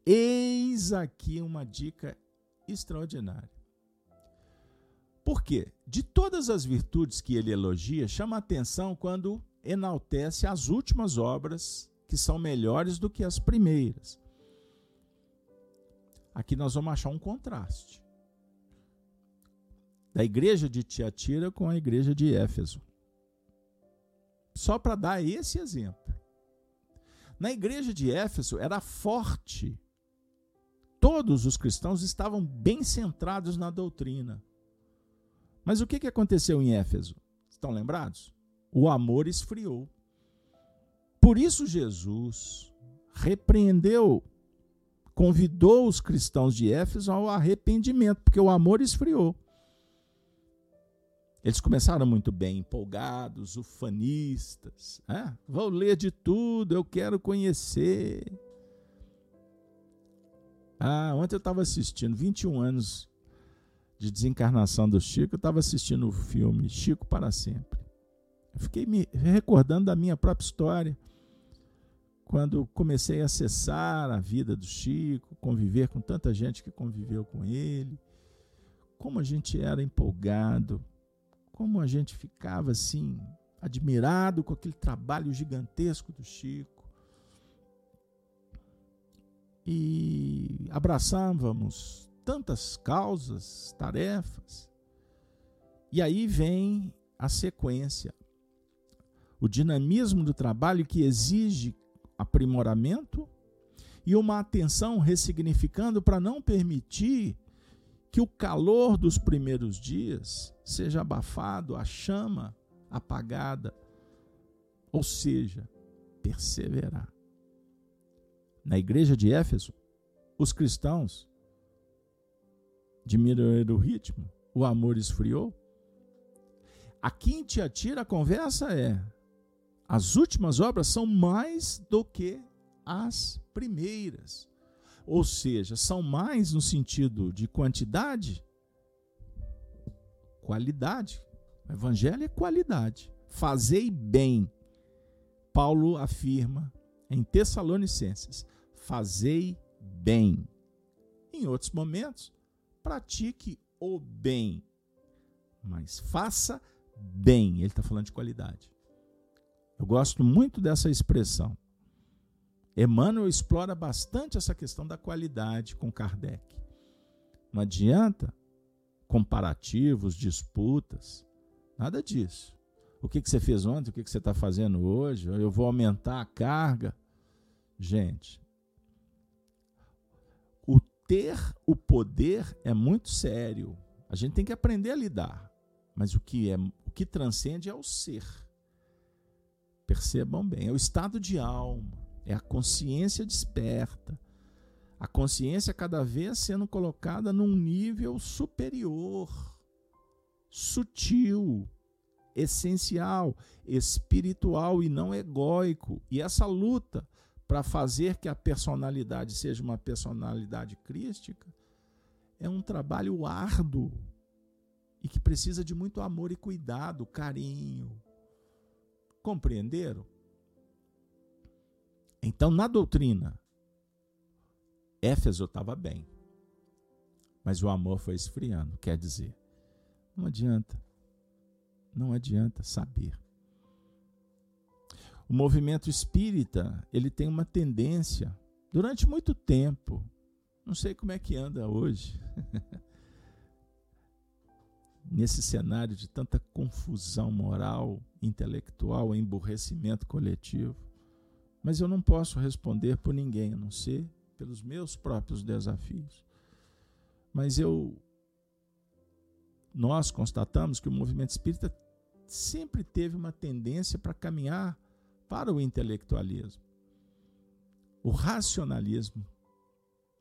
Eis aqui uma dica extraordinária. Por quê? De todas as virtudes que ele elogia, chama atenção quando enaltece as últimas obras que são melhores do que as primeiras. Aqui nós vamos achar um contraste da igreja de Tiatira com a igreja de Éfeso. Só para dar esse exemplo. Na igreja de Éfeso era forte. Todos os cristãos estavam bem centrados na doutrina. Mas o que, que aconteceu em Éfeso? Estão lembrados? O amor esfriou. Por isso, Jesus repreendeu, convidou os cristãos de Éfeso ao arrependimento, porque o amor esfriou. Eles começaram muito bem, empolgados, ufanistas. É? Vou ler de tudo, eu quero conhecer. Ah, ontem eu estava assistindo, 21 anos de desencarnação do Chico, eu estava assistindo o filme Chico para Sempre. Eu fiquei me recordando da minha própria história quando comecei a acessar a vida do Chico, conviver com tanta gente que conviveu com ele, como a gente era empolgado, como a gente ficava assim, admirado com aquele trabalho gigantesco do Chico. E abraçávamos tantas causas, tarefas. E aí vem a sequência. O dinamismo do trabalho que exige aprimoramento e uma atenção ressignificando para não permitir que o calor dos primeiros dias seja abafado, a chama apagada, ou seja, perseverar. Na igreja de Éfeso, os cristãos diminuíram o ritmo, o amor esfriou. Aqui em Tiatira a conversa é: as últimas obras são mais do que as primeiras. Ou seja, são mais no sentido de quantidade, qualidade. O evangelho é qualidade. Fazei bem. Paulo afirma em Tessalonicenses: fazei bem. Em outros momentos, pratique o bem, mas faça bem. Ele está falando de qualidade. Eu gosto muito dessa expressão. Emmanuel explora bastante essa questão da qualidade com Kardec. Não adianta comparativos, disputas, nada disso. O que, você fez ontem, o que, que você está fazendo hoje, eu vou aumentar a carga. Gente, o ter o poder é muito sério. A gente tem que aprender a lidar. Mas o que é o que transcende é o ser. Percebam bem, é o estado de alma, é a consciência desperta. A consciência cada vez sendo colocada num nível superior, sutil, essencial, espiritual e não egóico. E essa luta para fazer que a personalidade seja uma personalidade crística é um trabalho árduo e que precisa de muito amor e cuidado, carinho, Compreenderam? Então, na doutrina, Éfeso estava bem, mas o amor foi esfriando. Quer dizer, não adianta, não adianta saber. O movimento espírita ele tem uma tendência durante muito tempo, não sei como é que anda hoje, nesse cenário de tanta confusão moral, intelectual, emburrecimento coletivo. Mas eu não posso responder por ninguém, a não ser pelos meus próprios desafios. Mas eu nós constatamos que o movimento espírita sempre teve uma tendência para caminhar para o intelectualismo, o racionalismo.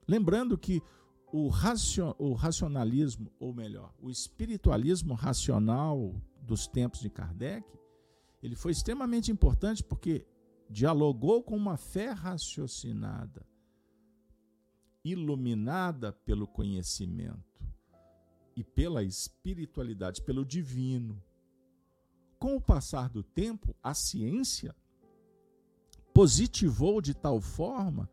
Lembrando que o, racio, o racionalismo, ou melhor, o espiritualismo racional dos tempos de Kardec, ele foi extremamente importante porque dialogou com uma fé raciocinada, iluminada pelo conhecimento e pela espiritualidade, pelo divino. Com o passar do tempo, a ciência positivou de tal forma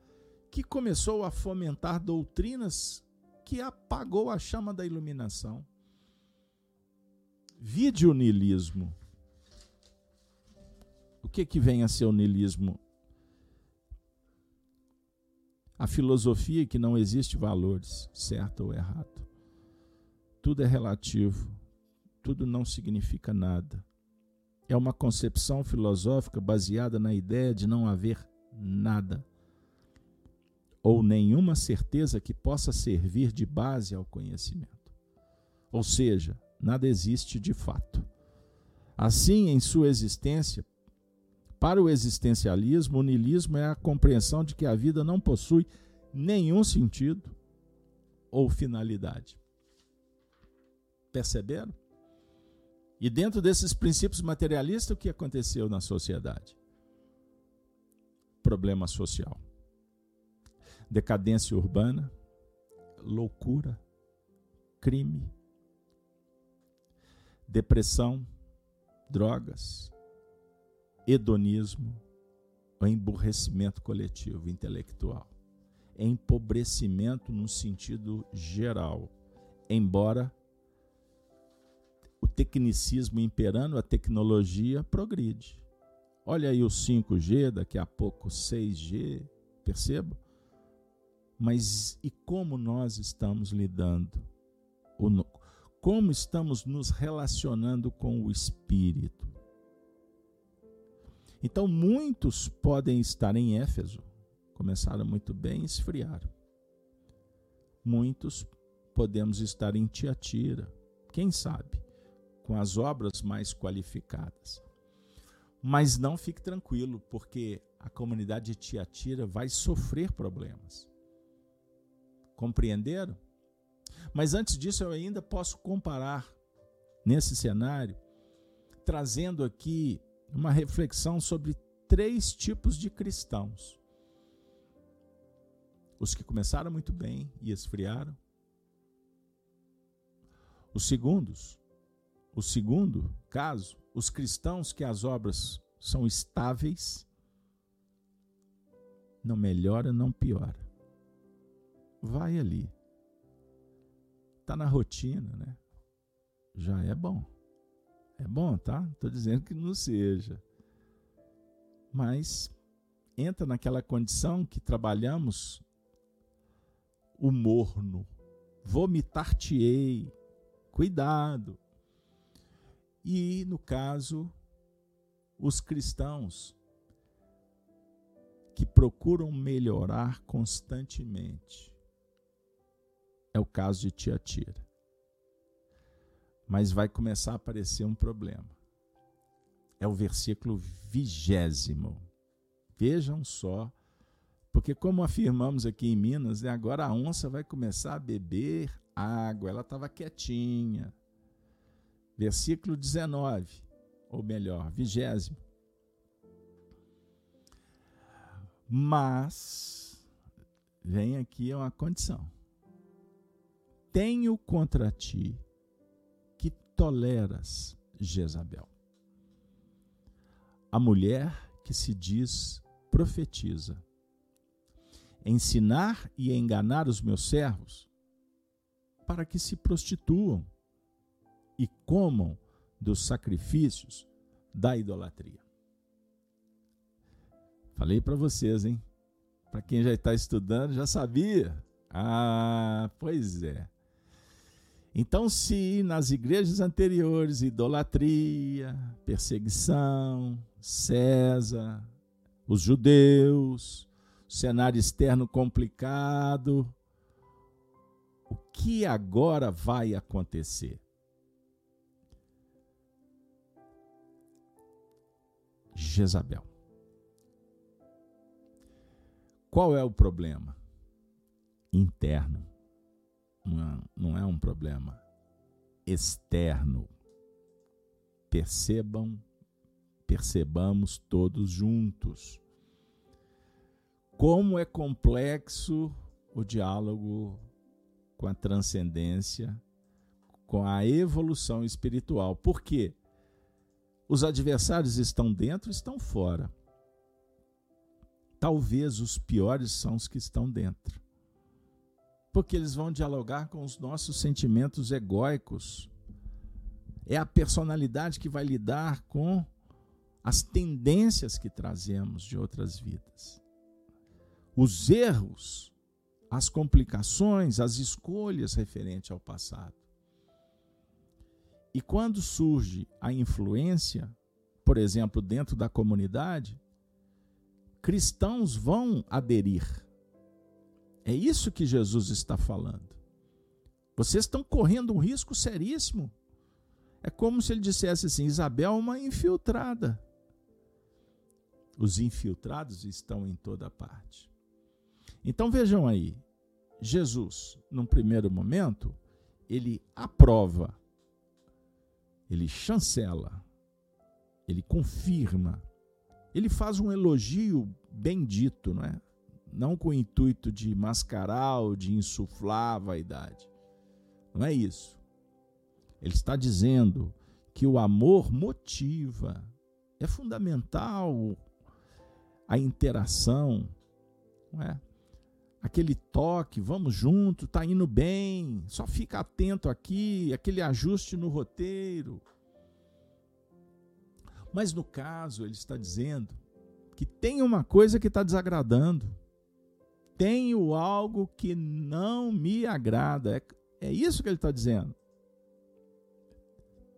que começou a fomentar doutrinas que apagou a chama da iluminação. Vide o niilismo. O que, que vem a ser o niilismo? A filosofia que não existe valores, certo ou errado. Tudo é relativo, tudo não significa nada. É uma concepção filosófica baseada na ideia de não haver nada ou nenhuma certeza que possa servir de base ao conhecimento. Ou seja, nada existe de fato. Assim, em sua existência, para o existencialismo, o niilismo é a compreensão de que a vida não possui nenhum sentido ou finalidade. Perceberam? E dentro desses princípios materialistas, o que aconteceu na sociedade? Problema social. Decadência urbana, loucura, crime, depressão, drogas, hedonismo, emburrecimento coletivo, intelectual, empobrecimento no sentido geral, embora o tecnicismo imperando, a tecnologia progride. Olha aí o 5G, daqui a pouco 6G, perceba? Mas e como nós estamos lidando? Como estamos nos relacionando com o Espírito? Então, muitos podem estar em Éfeso, começaram muito bem esfriaram. Muitos podemos estar em Tiatira, quem sabe? com as obras mais qualificadas. Mas não fique tranquilo, porque a comunidade de Tiatira vai sofrer problemas. Compreenderam? Mas antes disso, eu ainda posso comparar nesse cenário, trazendo aqui uma reflexão sobre três tipos de cristãos: os que começaram muito bem e esfriaram, os segundos, o segundo caso, os cristãos que as obras são estáveis, não melhora, não piora. Vai ali. Está na rotina, né? Já é bom. É bom, tá? Estou dizendo que não seja. Mas entra naquela condição que trabalhamos o morno. Vomitar-te-ei. Cuidado. E, no caso, os cristãos que procuram melhorar constantemente. É o caso de Tiatira. Mas vai começar a aparecer um problema. É o versículo vigésimo. Vejam só, porque como afirmamos aqui em Minas, né, agora a onça vai começar a beber água. Ela estava quietinha, versículo 19, ou melhor, vigésimo. Mas, vem aqui uma condição. Tenho contra ti toleras Jezabel, a mulher que se diz profetiza, ensinar e enganar os meus servos para que se prostituam e comam dos sacrifícios da idolatria. Falei para vocês, hein? Para quem já está estudando, já sabia. Ah, pois é. Então, se nas igrejas anteriores idolatria, perseguição, César, os judeus, cenário externo complicado, o que agora vai acontecer? Jezabel. Qual é o problema? Interno. Não é um problema externo. Percebam, percebamos todos juntos como é complexo o diálogo com a transcendência, com a evolução espiritual. Por quê? Os adversários estão dentro, estão fora. Talvez os piores são os que estão dentro. Porque eles vão dialogar com os nossos sentimentos egóicos. É a personalidade que vai lidar com as tendências que trazemos de outras vidas. Os erros as complicações, as escolhas referentes ao passado. E quando surge a influência, por exemplo, dentro da comunidade, cristãos vão aderir. É isso que Jesus está falando. Vocês estão correndo um risco seríssimo. É como se ele dissesse assim: Isabel é uma infiltrada. Os infiltrados estão em toda parte. Então vejam aí, Jesus, num primeiro momento, ele aprova, ele chancela, ele confirma, ele faz um elogio bendito, não é? Não com o intuito de mascarar ou de insuflar a vaidade. Não é isso. Ele está dizendo que o amor motiva, é fundamental a interação, não é? aquele toque, vamos junto, tá indo bem, só fica atento aqui, aquele ajuste no roteiro. Mas no caso, ele está dizendo que tem uma coisa que está desagradando. Tenho algo que não me agrada. É, é isso que ele está dizendo.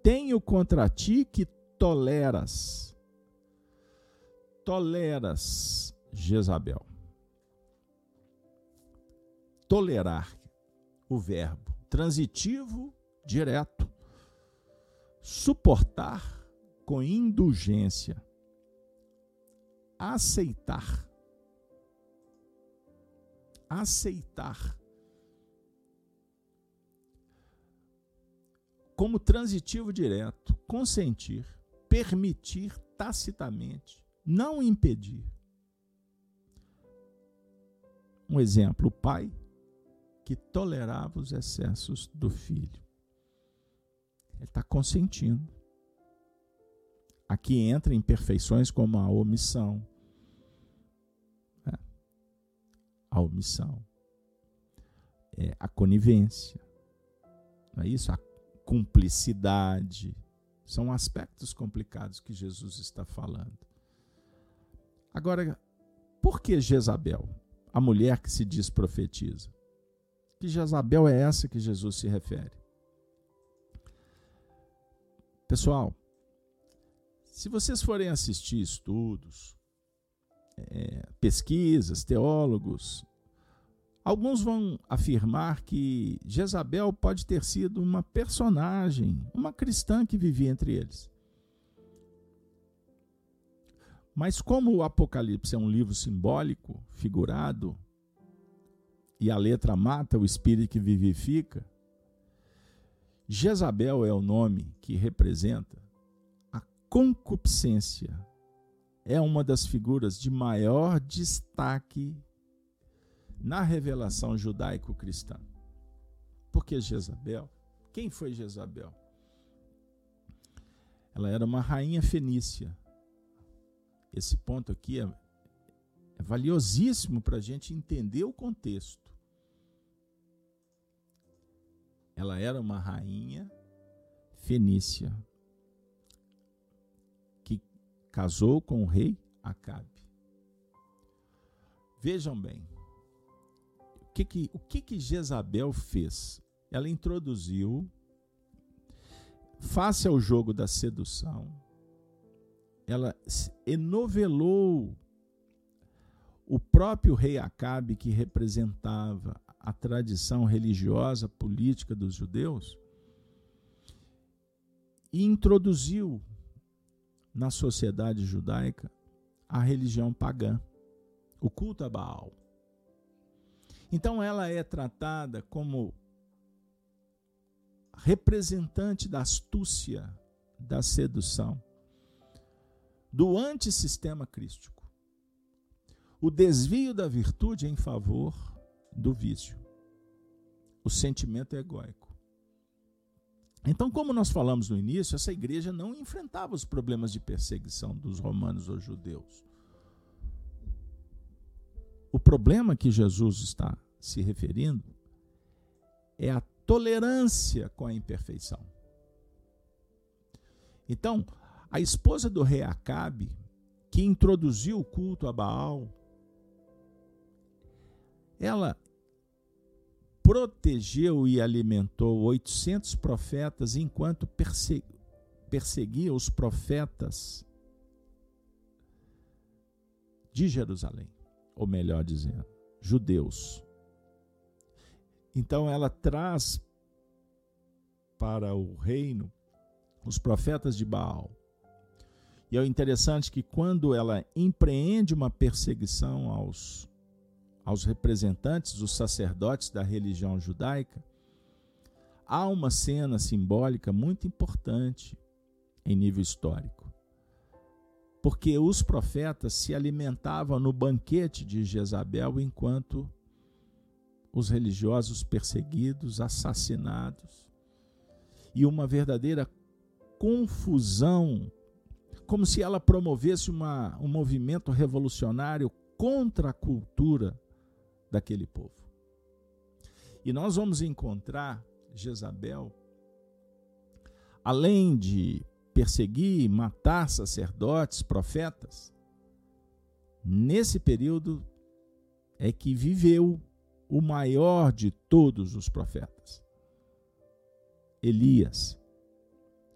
Tenho contra ti que toleras. Toleras, Jezabel tolerar, o verbo transitivo direto. Suportar com indulgência. Aceitar. Aceitar. Como transitivo direto, consentir, permitir tacitamente, não impedir. Um exemplo, o pai que tolerava os excessos do filho. Ele está consentindo. Aqui entra imperfeições como a omissão. Omissão. É, a conivência. Não é isso? A cumplicidade. São aspectos complicados que Jesus está falando. Agora, por que Jezabel, a mulher que se diz profetiza? Que Jezabel é essa que Jesus se refere? Pessoal, se vocês forem assistir estudos, é, pesquisas, teólogos, alguns vão afirmar que Jezabel pode ter sido uma personagem, uma cristã que vivia entre eles. Mas como o Apocalipse é um livro simbólico, figurado, e a letra mata o espírito que vivifica, Jezabel é o nome que representa a concupiscência. É uma das figuras de maior destaque na revelação judaico-cristã. Porque Jezabel, quem foi Jezabel? Ela era uma rainha fenícia. Esse ponto aqui é, é valiosíssimo para a gente entender o contexto. Ela era uma rainha fenícia que casou com o rei Acabe. Vejam bem, que que, o que, que Jezabel fez? Ela introduziu, face ao jogo da sedução, ela enovelou o próprio rei Acabe, que representava a tradição religiosa, política dos judeus, e introduziu na sociedade judaica a religião pagã, o culto a Baal. Então ela é tratada como representante da astúcia, da sedução, do antissistema crístico. O desvio da virtude em favor do vício. O sentimento egóico. Então, como nós falamos no início, essa igreja não enfrentava os problemas de perseguição dos romanos ou judeus. O problema que Jesus está se referindo é a tolerância com a imperfeição. Então, a esposa do rei Acabe, que introduziu o culto a Baal, ela protegeu e alimentou 800 profetas enquanto perseguia os profetas de Jerusalém, ou melhor dizendo, judeus. Então ela traz para o reino os profetas de Baal. E é interessante que quando ela empreende uma perseguição aos aos representantes, os sacerdotes da religião judaica, há uma cena simbólica muito importante em nível histórico. Porque os profetas se alimentavam no banquete de Jezabel enquanto os religiosos perseguidos, assassinados, e uma verdadeira confusão, como se ela promovesse uma, um movimento revolucionário contra a cultura daquele povo. E nós vamos encontrar Jezabel, além de perseguir, matar sacerdotes, profetas, nesse período é que viveu o maior de todos os profetas, Elias.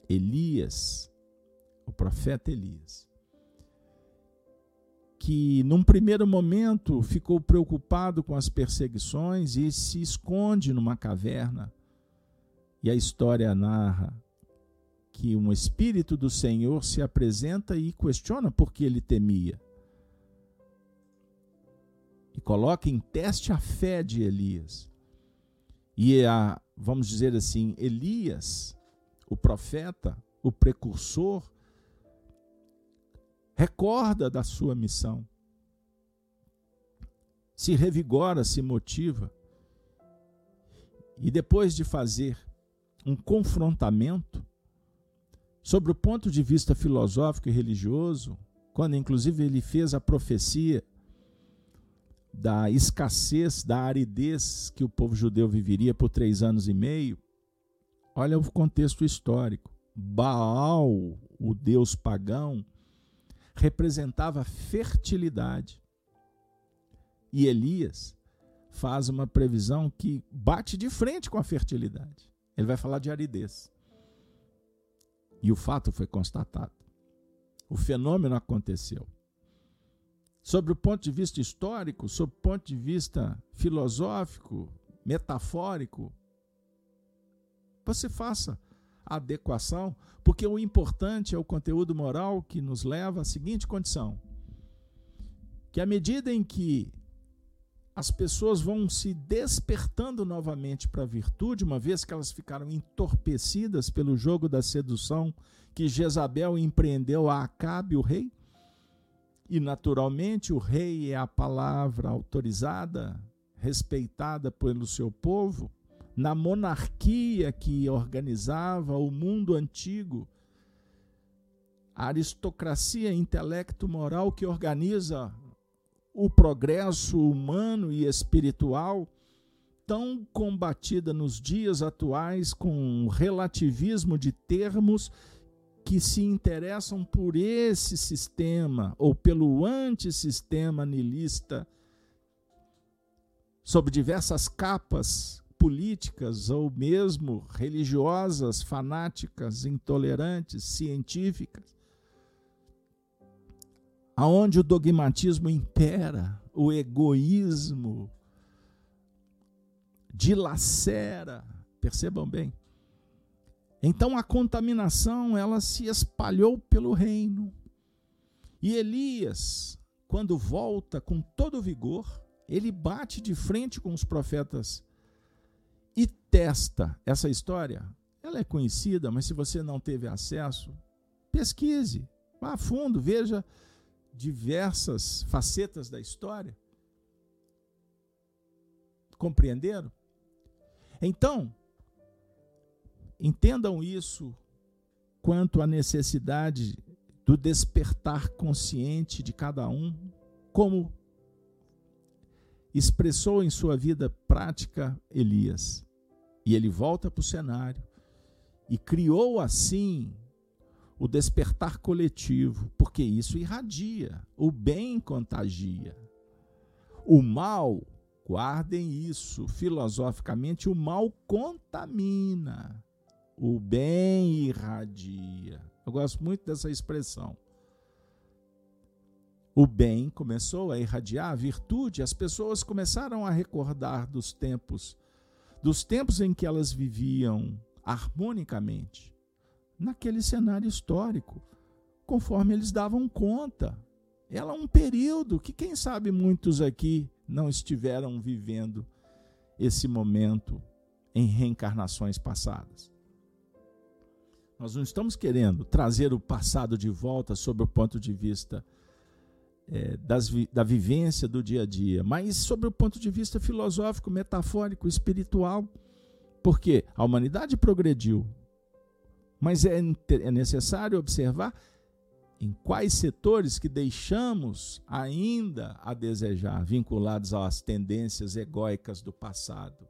Elias, o profeta Elias que num primeiro momento ficou preocupado com as perseguições e se esconde numa caverna. E a história narra que um espírito do Senhor se apresenta e questiona por que ele temia. E coloca em teste a fé de Elias. E a, vamos dizer assim, Elias, o profeta, o precursor, recorda da sua missão, se revigora, se motiva, e depois de fazer um confrontamento sobre o ponto de vista filosófico e religioso, quando inclusive ele fez a profecia da escassez, da aridez que o povo judeu viveria por três anos e meio, olha o contexto histórico. Baal, o deus pagão, representava fertilidade. E Elias faz uma previsão que bate de frente com a fertilidade. Ele vai falar de aridez. E o fato foi constatado. O fenômeno aconteceu. Sobre o ponto de vista histórico, sob o ponto de vista filosófico, metafórico, você faça adequação, porque o importante é o conteúdo moral que nos leva à seguinte condição: que à medida em que as pessoas vão se despertando novamente para a virtude, uma vez que elas ficaram entorpecidas pelo jogo da sedução que Jezabel empreendeu a Acabe, o rei. E naturalmente o rei é a palavra autorizada, respeitada pelo seu povo na monarquia que organizava o mundo antigo, a aristocracia intelecto-moral que organiza o progresso humano e espiritual, tão combatida nos dias atuais com o relativismo de termos que se interessam por esse sistema ou pelo antissistema nilista sob diversas capas políticas ou mesmo religiosas, fanáticas, intolerantes, científicas, aonde o dogmatismo impera, o egoísmo dilacera, percebam bem. Então a contaminação ela se espalhou pelo reino. E Elias, quando volta com todo vigor, ele bate de frente com os profetas e testa essa história. Ela é conhecida, mas se você não teve acesso, pesquise, vá a fundo, veja diversas facetas da história. Compreenderam? Então, entendam isso quanto à necessidade do despertar consciente de cada um, como expressou em sua vida prática Elias. E ele volta para o cenário e criou assim o despertar coletivo, porque isso irradia, o bem contagia. O mal, guardem isso, filosoficamente, o mal contamina, o bem irradia. Eu gosto muito dessa expressão. O bem começou a irradiar, a virtude, as pessoas começaram a recordar dos tempos, dos tempos em que elas viviam harmonicamente naquele cenário histórico, conforme eles davam conta. Ela é um período que, quem sabe, muitos aqui não estiveram vivendo esse momento em reencarnações passadas. Nós não estamos querendo trazer o passado de volta sob o ponto de vista é, das, da vivência do dia a dia, mas sob o ponto de vista filosófico, metafórico, espiritual, porque a humanidade progrediu, mas é, é necessário observar em quais setores que deixamos ainda a desejar, vinculados às tendências egóicas do passado.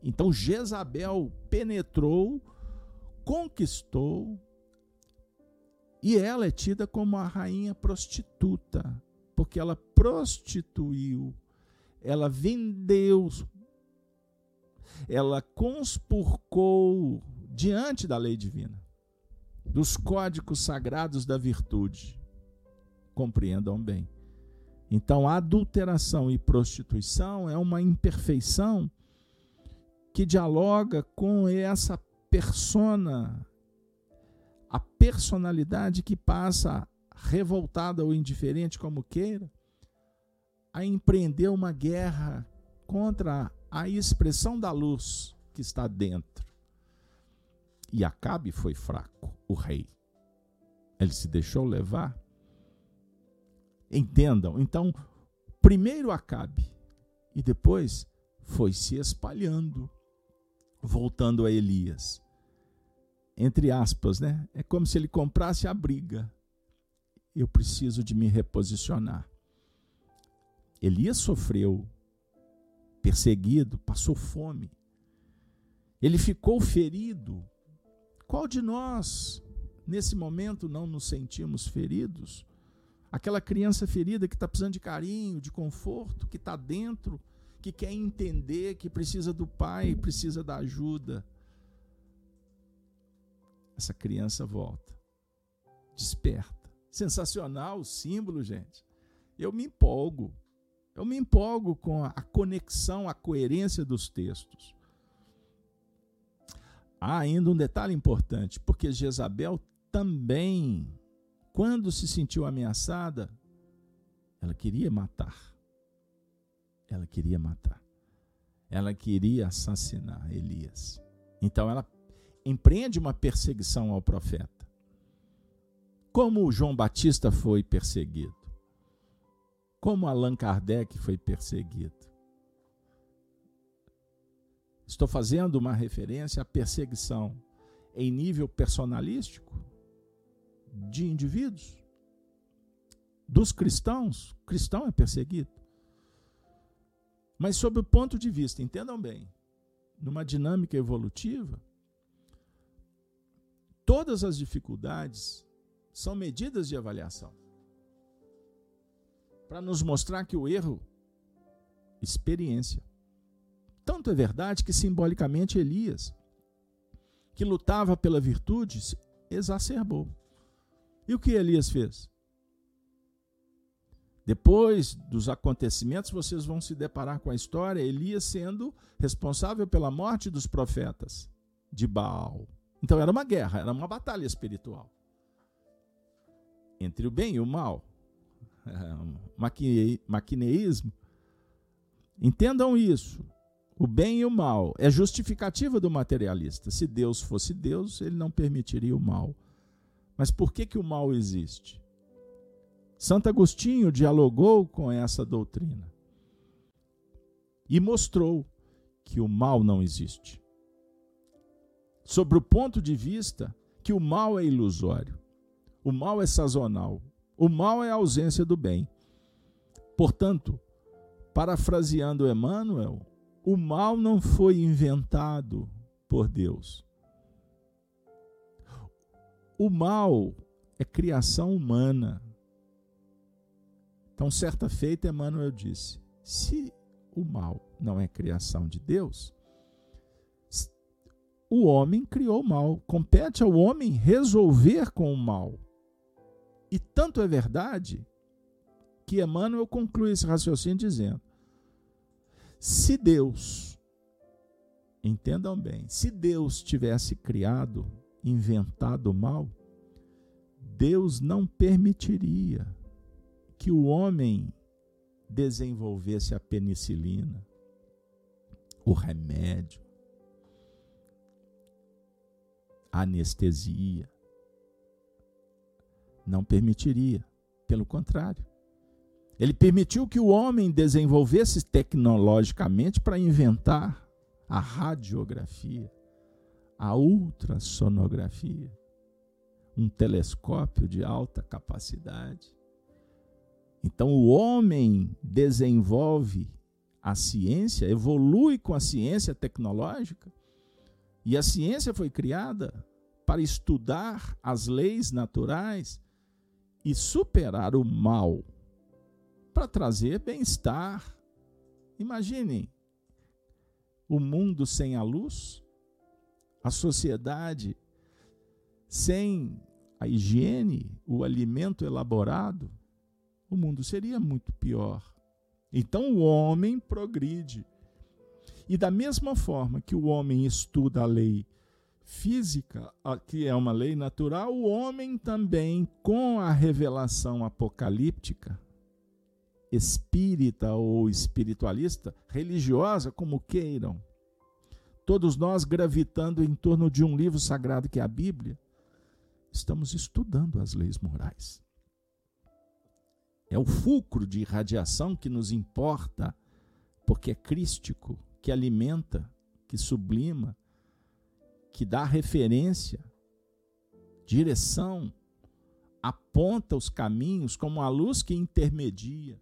Então Jezabel penetrou, conquistou, e ela é tida como a rainha prostituta, porque ela prostituiu, ela vendeu, ela conspurcou diante da lei divina, dos códigos sagrados da virtude. Compreendam bem. Então, adulteração e prostituição é uma imperfeição que dialoga com essa persona, a personalidade que passa revoltada ou indiferente, como queira, a empreender uma guerra contra a expressão da luz que está dentro. E Acabe foi fraco, o rei. Ele se deixou levar. Entendam. Então, primeiro Acabe e depois foi se espalhando, voltando a Elias. Entre aspas, né? É como se ele comprasse a briga. Eu preciso de me reposicionar. Elias sofreu, perseguido, passou fome. Ele ficou ferido qual de nós, nesse momento, não nos sentimos feridos? Aquela criança ferida que está precisando de carinho, de conforto, que está dentro, que quer entender, que precisa do pai, precisa da ajuda. Essa criança volta, desperta. Sensacional o símbolo, gente. Eu me empolgo. Eu me empolgo com a conexão, a coerência dos textos. Há ainda um detalhe importante, porque Jezabel também, quando se sentiu ameaçada, ela queria matar. Ela queria matar. Ela queria assassinar Elias. Então ela empreende uma perseguição ao profeta. Como João Batista foi perseguido. Como Allan Kardec foi perseguido. Estou fazendo uma referência à perseguição em nível personalístico de indivíduos. Dos cristãos, cristão é perseguido. Mas sob o ponto de vista, entendam bem, numa dinâmica evolutiva, todas as dificuldades são medidas de avaliação para nos mostrar que o erro experiência. Tanto é verdade que simbolicamente Elias, que lutava pela virtude, exacerbou. E o que Elias fez? Depois dos acontecimentos, vocês vão se deparar com a história Elias sendo responsável pela morte dos profetas de Baal. Então era uma guerra, era uma batalha espiritual entre o bem e o mal. Maquineísmo. Entendam isso. O bem e o mal é justificativa do materialista. Se Deus fosse Deus, ele não permitiria o mal. Mas por que, que o mal existe? Santo Agostinho dialogou com essa doutrina e mostrou que o mal não existe. Sobre o ponto de vista que o mal é ilusório, o mal é sazonal, o mal é a ausência do bem. Portanto, parafraseando Emmanuel, o mal não foi inventado por Deus. O mal é criação humana. Então, certa feita, Emmanuel disse: se o mal não é criação de Deus, o homem criou o mal. Compete ao homem resolver com o mal. E tanto é verdade que Emmanuel conclui esse raciocínio dizendo: se Deus, entendam bem, se Deus tivesse criado, inventado o mal, Deus não permitiria que o homem desenvolvesse a penicilina, o remédio, a anestesia. Não permitiria. Pelo contrário. Ele permitiu que o homem desenvolvesse tecnologicamente para inventar a radiografia, a ultrassonografia, um telescópio de alta capacidade. Então o homem desenvolve a ciência, evolui com a ciência tecnológica, e a ciência foi criada para estudar as leis naturais e superar o mal, para trazer bem-estar. Imaginem o mundo sem a luz, a sociedade sem a higiene, o alimento elaborado o mundo seria muito pior. Então o homem progride. E da mesma forma que o homem estuda a lei física, que é uma lei natural, o homem também, com a revelação apocalíptica, espírita ou espiritualista, religiosa, como queiram, todos nós gravitando em torno de um livro sagrado que é a Bíblia, estamos estudando as leis morais. É o fulcro de irradiação que nos importa, porque é crístico, que alimenta, que sublima, que dá referência, direção, aponta os caminhos como a luz que intermedia,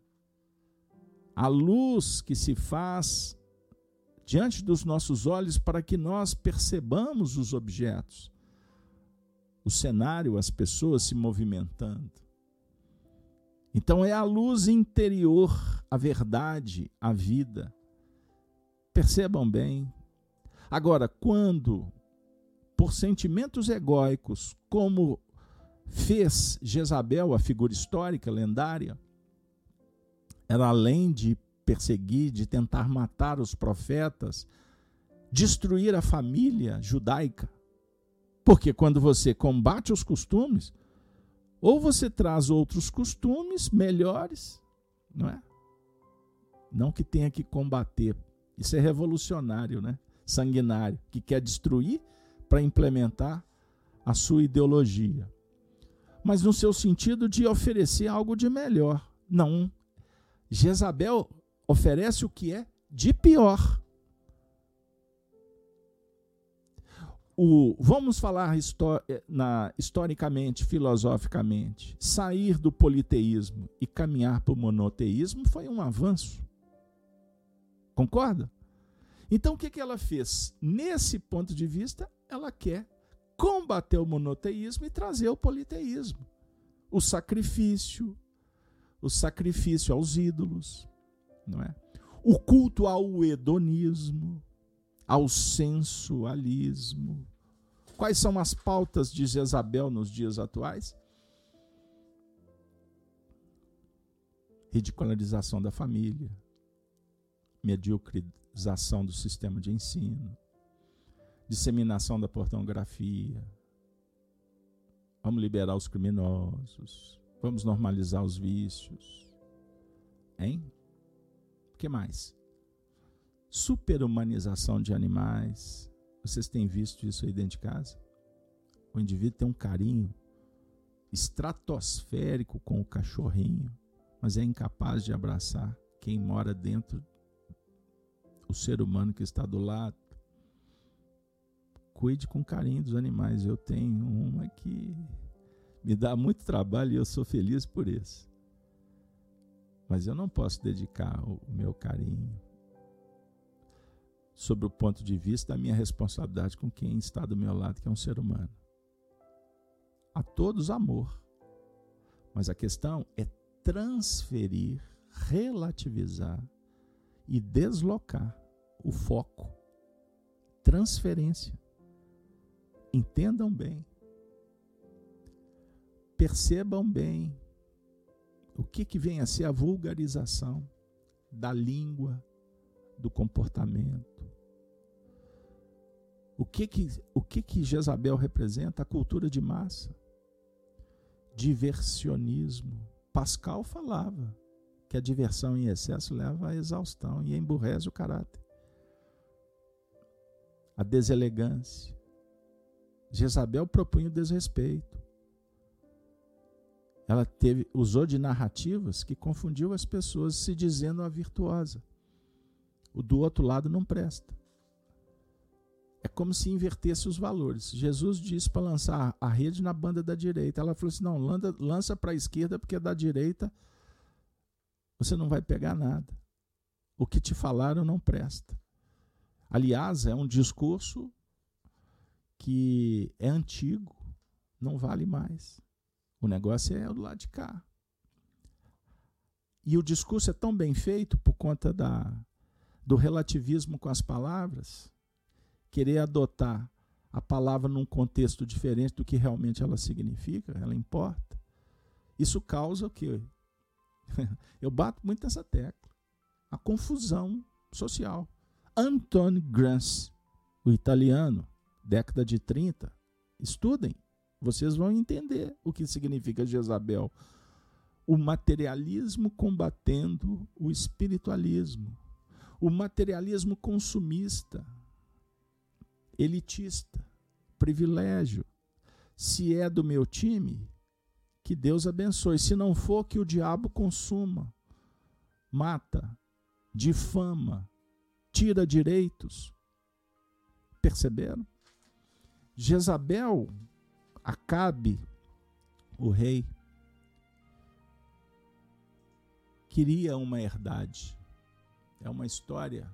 a luz que se faz diante dos nossos olhos para que nós percebamos os objetos, o cenário, as pessoas se movimentando. Então é a luz interior, a verdade, a vida. Percebam bem. Agora, quando, por sentimentos egóicos, como fez Jezabel, a figura histórica lendária, era além de perseguir, de tentar matar os profetas, destruir a família judaica. Porque quando você combate os costumes, ou você traz outros costumes melhores, não é? Não que tenha que combater. Isso é revolucionário, né? Sanguinário, que quer destruir para implementar a sua ideologia. Mas no seu sentido de oferecer algo de melhor. Não. Jezabel oferece o que é de pior. o, vamos falar eh, na, historicamente, filosoficamente, sair do politeísmo e caminhar para o monoteísmo foi um avanço. Concorda? Então o que, que ela fez? Nesse ponto de vista, ela quer combater o monoteísmo e trazer o politeísmo. O sacrifício, o sacrifício aos ídolos, não é? o culto ao hedonismo, ao sensualismo. Quais são as pautas de Jezabel nos dias atuais? Ridicularização da família, mediocrização do sistema de ensino, disseminação da pornografia. Vamos liberar os criminosos, vamos normalizar os vícios. Hein? O que mais? Superhumanização de animais. Vocês têm visto isso aí dentro de casa? O indivíduo tem um carinho estratosférico com o cachorrinho, mas é incapaz de abraçar quem mora dentro o ser humano que está do lado. Cuide com carinho dos animais. Eu tenho uma que me dá muito trabalho e eu sou feliz por isso. Mas eu não posso dedicar o meu carinho sobre o ponto de vista da minha responsabilidade com quem está do meu lado, que é um ser humano. A todos amor. Mas a questão é transferir, relativizar e deslocar o foco. Transferência. Entendam bem. Percebam bem o que, que vem a ser a vulgarização da língua, do comportamento. O que que, o que que Jezabel representa? A cultura de massa. Diversionismo. Pascal falava que a diversão em excesso leva à exaustão e emburrece o caráter. A deselegância. Jezabel propunha o desrespeito. Ela teve, usou de narrativas que confundiu as pessoas, se dizendo a virtuosa. O do outro lado não presta. É como se invertesse os valores. Jesus disse para lançar a rede na banda da direita. Ela falou assim: não, lança para a esquerda, porque da direita você não vai pegar nada. O que te falaram não presta. Aliás, é um discurso que é antigo, não vale mais. O negócio é o do lado de cá. E o discurso é tão bem feito por conta da, do relativismo com as palavras, querer adotar a palavra num contexto diferente do que realmente ela significa, ela importa. Isso causa o quê? Eu bato muito nessa tecla. A confusão social. Antonio Gramsci, o italiano, década de 30, estudem, vocês vão entender o que significa Jezabel. O materialismo combatendo o espiritualismo. O materialismo consumista, elitista, privilégio. Se é do meu time, que Deus abençoe. Se não for, que o diabo consuma, mata, difama, tira direitos. Perceberam? Jezabel, Acabe, o rei, queria uma herdade. É uma história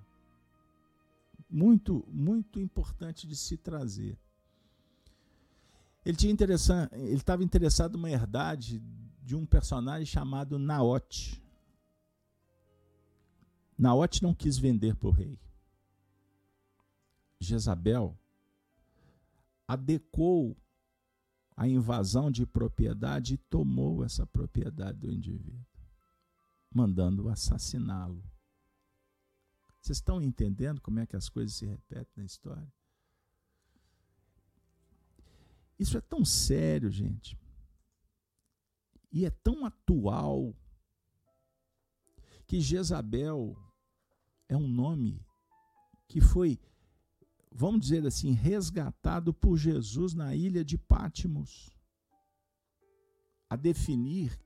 muito, muito importante de se trazer. Ele tinha interessante, ele estava interessado numa herdade de um personagem chamado Naote. Naote não quis vender para o rei. Jezabel adequou a invasão de propriedade tomou essa propriedade do indivíduo, mandando assassiná-lo. Vocês estão entendendo como é que as coisas se repetem na história? Isso é tão sério, gente. E é tão atual que Jezabel é um nome que foi, vamos dizer assim, resgatado por Jesus na ilha de Pátimos, a definir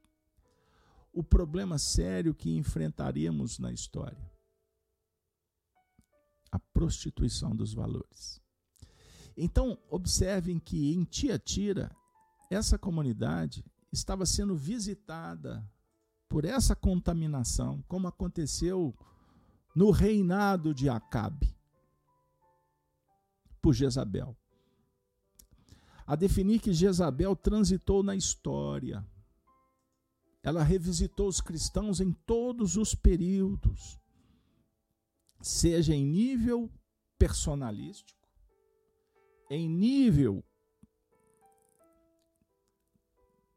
o problema sério que enfrentaríamos na história. A prostituição dos valores. Então, observem que em Tiatira, essa comunidade estava sendo visitada por essa contaminação, como aconteceu no reinado de Acabe, por Jezabel. A definir que Jezabel transitou na história. Ela revisitou os cristãos em todos os períodos seja em nível personalístico, em nível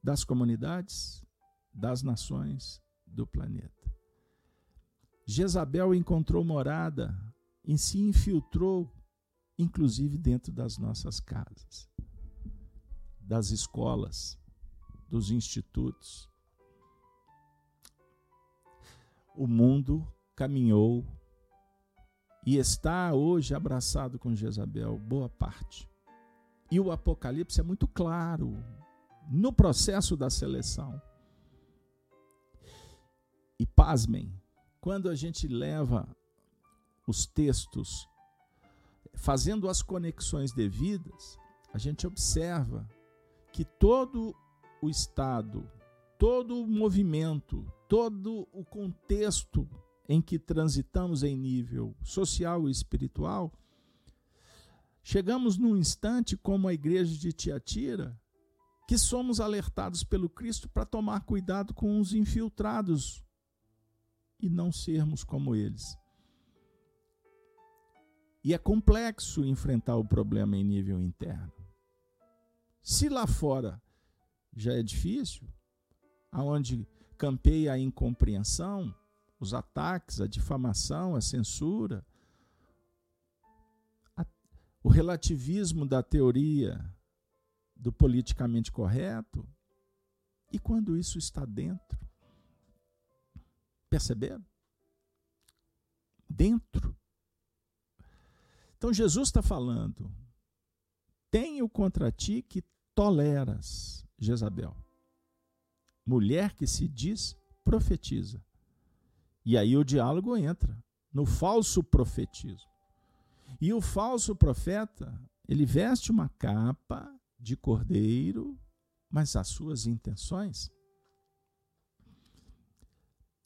das comunidades, das nações do planeta. Jezabel encontrou morada e se infiltrou, inclusive dentro das nossas casas, das escolas, dos institutos. O mundo caminhou e está hoje abraçado com Jezabel, boa parte. E o Apocalipse é muito claro no processo da seleção. E pasmem, quando a gente leva os textos fazendo as conexões devidas, a gente observa que todo o Estado, todo o movimento, todo o contexto em que transitamos em nível social e espiritual, chegamos num instante, como a igreja de Tiatira, que somos alertados pelo Cristo para tomar cuidado com os infiltrados e não sermos como eles. E é complexo enfrentar o problema em nível interno. Se lá fora já é difícil, aonde campeia a incompreensão, os ataques, a difamação, a censura, a, o relativismo da teoria do politicamente correto. E quando isso está dentro, perceberam? Dentro. Então Jesus está falando: tenho contra ti que toleras Jezabel, mulher que se diz profetiza. E aí o diálogo entra no falso profetismo. E o falso profeta, ele veste uma capa de cordeiro, mas as suas intenções.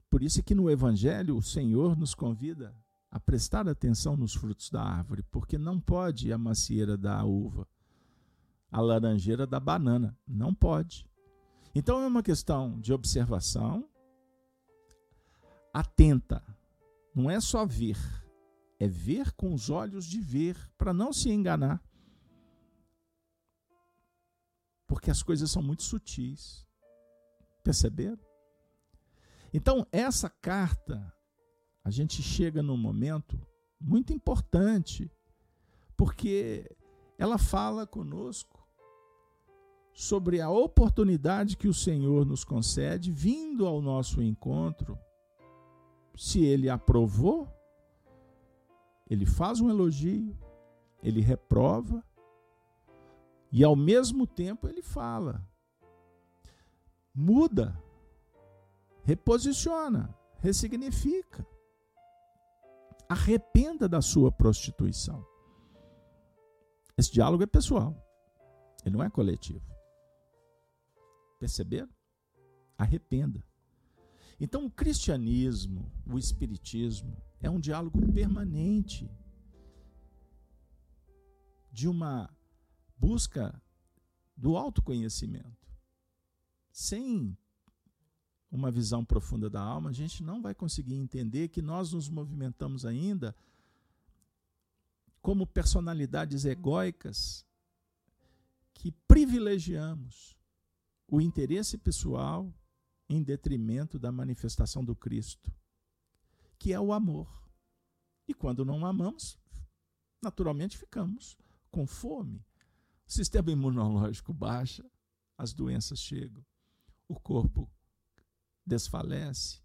Por isso é que no Evangelho o Senhor nos convida a prestar atenção nos frutos da árvore, porque não pode a macieira da uva, a laranjeira da banana, não pode. Então é uma questão de observação atenta. Não é só ver, é ver com os olhos de ver, para não se enganar porque as coisas são muito sutis. Perceberam? Então, essa carta, a gente chega num momento muito importante, porque ela fala conosco sobre a oportunidade que o Senhor nos concede vindo ao nosso encontro. Se ele aprovou, ele faz um elogio, ele reprova, e ao mesmo tempo ele fala: muda, reposiciona, ressignifica. Arrependa da sua prostituição. Esse diálogo é pessoal, ele não é coletivo. Perceberam? Arrependa. Então, o cristianismo, o espiritismo, é um diálogo permanente de uma busca do autoconhecimento. Sem uma visão profunda da alma, a gente não vai conseguir entender que nós nos movimentamos ainda como personalidades egóicas que privilegiamos o interesse pessoal em detrimento da manifestação do Cristo, que é o amor. E quando não amamos, naturalmente ficamos com fome, o sistema imunológico baixa, as doenças chegam, o corpo desfalece,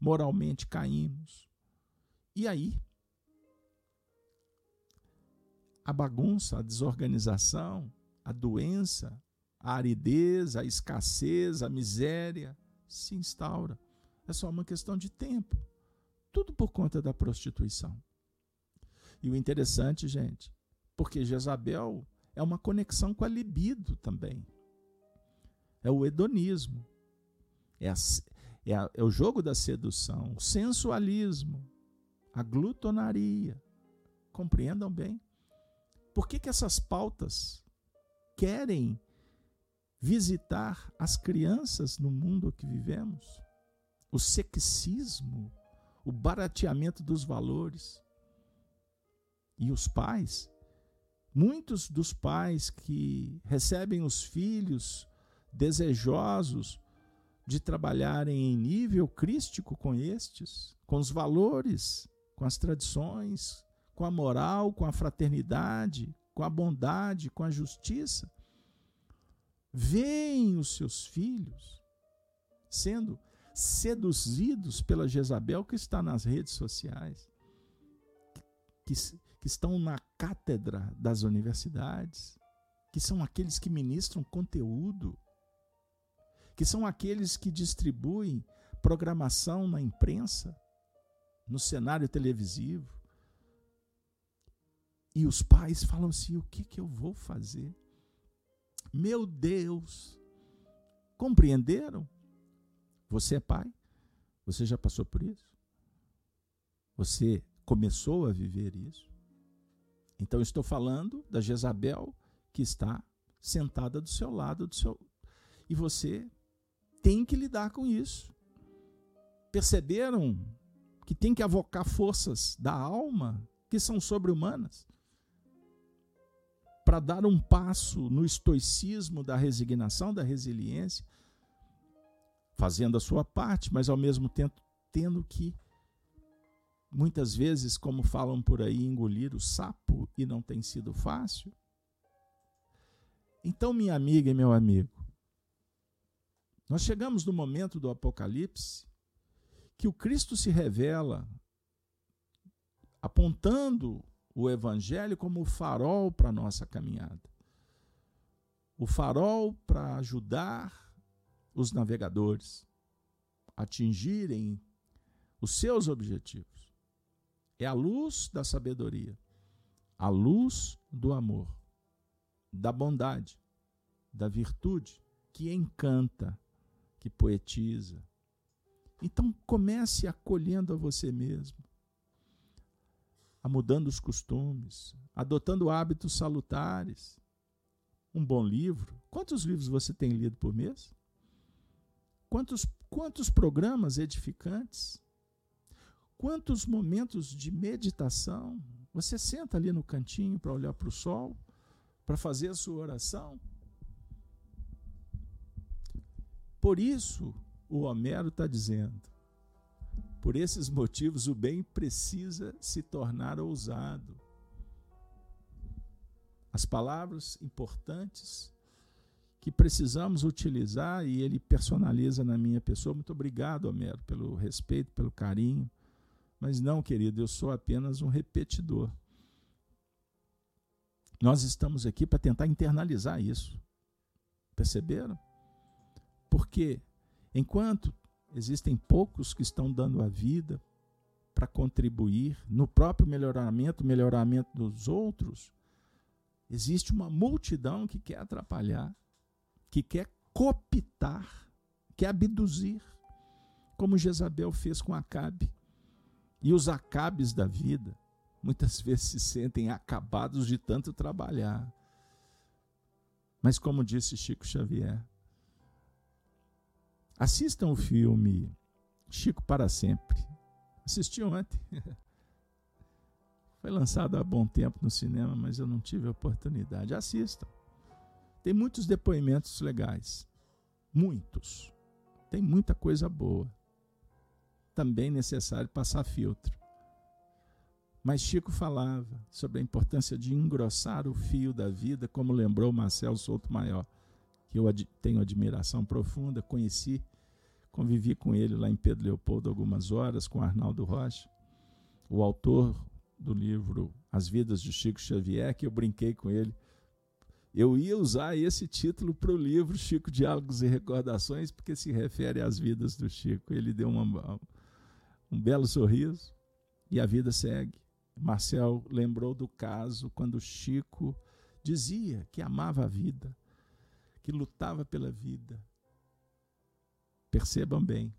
moralmente caímos. E aí? A bagunça, a desorganização, a doença, a aridez, a escassez, a miséria se instaura. É só uma questão de tempo. Tudo por conta da prostituição. E o interessante, gente, porque Jezabel é uma conexão com a libido também. É o hedonismo. É, a, é, a, é o jogo da sedução, o sensualismo, a glutonaria. Compreendam bem? Por que, que essas pautas querem visitar as crianças no mundo que vivemos? O sexismo, o barateamento dos valores. E os pais, muitos dos pais que recebem os filhos desejosos de trabalharem em nível crístico com estes, com os valores, com as tradições, com a moral, com a fraternidade, com a bondade, com a justiça, veem os seus filhos sendo seduzidos pela Jezabel que está nas redes sociais, que, que estão na cátedra das universidades, que são aqueles que ministram conteúdo, que são aqueles que distribuem programação na imprensa, no cenário televisivo. E os pais falam assim: o que, que eu vou fazer? Meu Deus! Compreenderam? Você é pai? Você já passou por isso? Você começou a viver isso? Então estou falando da Jezabel que está sentada do seu lado, do seu e você tem que lidar com isso. Perceberam que tem que avocar forças da alma que são sobre-humanas para dar um passo no estoicismo da resignação, da resiliência, fazendo a sua parte, mas ao mesmo tempo tendo que, muitas vezes, como falam por aí, engolir o sapo e não tem sido fácil. Então, minha amiga e meu amigo, nós chegamos no momento do Apocalipse que o Cristo se revela apontando o Evangelho como o farol para a nossa caminhada. O farol para ajudar os navegadores atingirem os seus objetivos. É a luz da sabedoria, a luz do amor, da bondade, da virtude que encanta, que poetiza. Então comece acolhendo a você mesmo, a mudando os costumes, adotando hábitos salutares. Um bom livro. Quantos livros você tem lido por mês? Quantos, quantos programas edificantes? Quantos momentos de meditação? Você senta ali no cantinho para olhar para o sol, para fazer a sua oração? Por isso, o Homero está dizendo: por esses motivos, o bem precisa se tornar ousado. As palavras importantes que precisamos utilizar e ele personaliza na minha pessoa. Muito obrigado, Homero, pelo respeito, pelo carinho. Mas não, querido, eu sou apenas um repetidor. Nós estamos aqui para tentar internalizar isso. Perceberam? Porque enquanto existem poucos que estão dando a vida para contribuir no próprio melhoramento, melhoramento dos outros, existe uma multidão que quer atrapalhar que quer cooptar, quer abduzir, como Jezabel fez com Acabe. E os Acabes da vida muitas vezes se sentem acabados de tanto trabalhar. Mas, como disse Chico Xavier, assistam o filme Chico para Sempre. Assistiu ontem? Foi lançado há bom tempo no cinema, mas eu não tive a oportunidade. Assistam. Tem muitos depoimentos legais. Muitos. Tem muita coisa boa. Também necessário passar filtro. Mas Chico falava sobre a importância de engrossar o fio da vida, como lembrou Marcel Souto Maior, que eu ad tenho admiração profunda, conheci, convivi com ele lá em Pedro Leopoldo algumas horas, com Arnaldo Rocha, o autor do livro As Vidas de Chico Xavier, que eu brinquei com ele eu ia usar esse título para o livro Chico Diálogos e Recordações, porque se refere às vidas do Chico. Ele deu uma, um belo sorriso e a vida segue. Marcel lembrou do caso quando Chico dizia que amava a vida, que lutava pela vida. Percebam bem.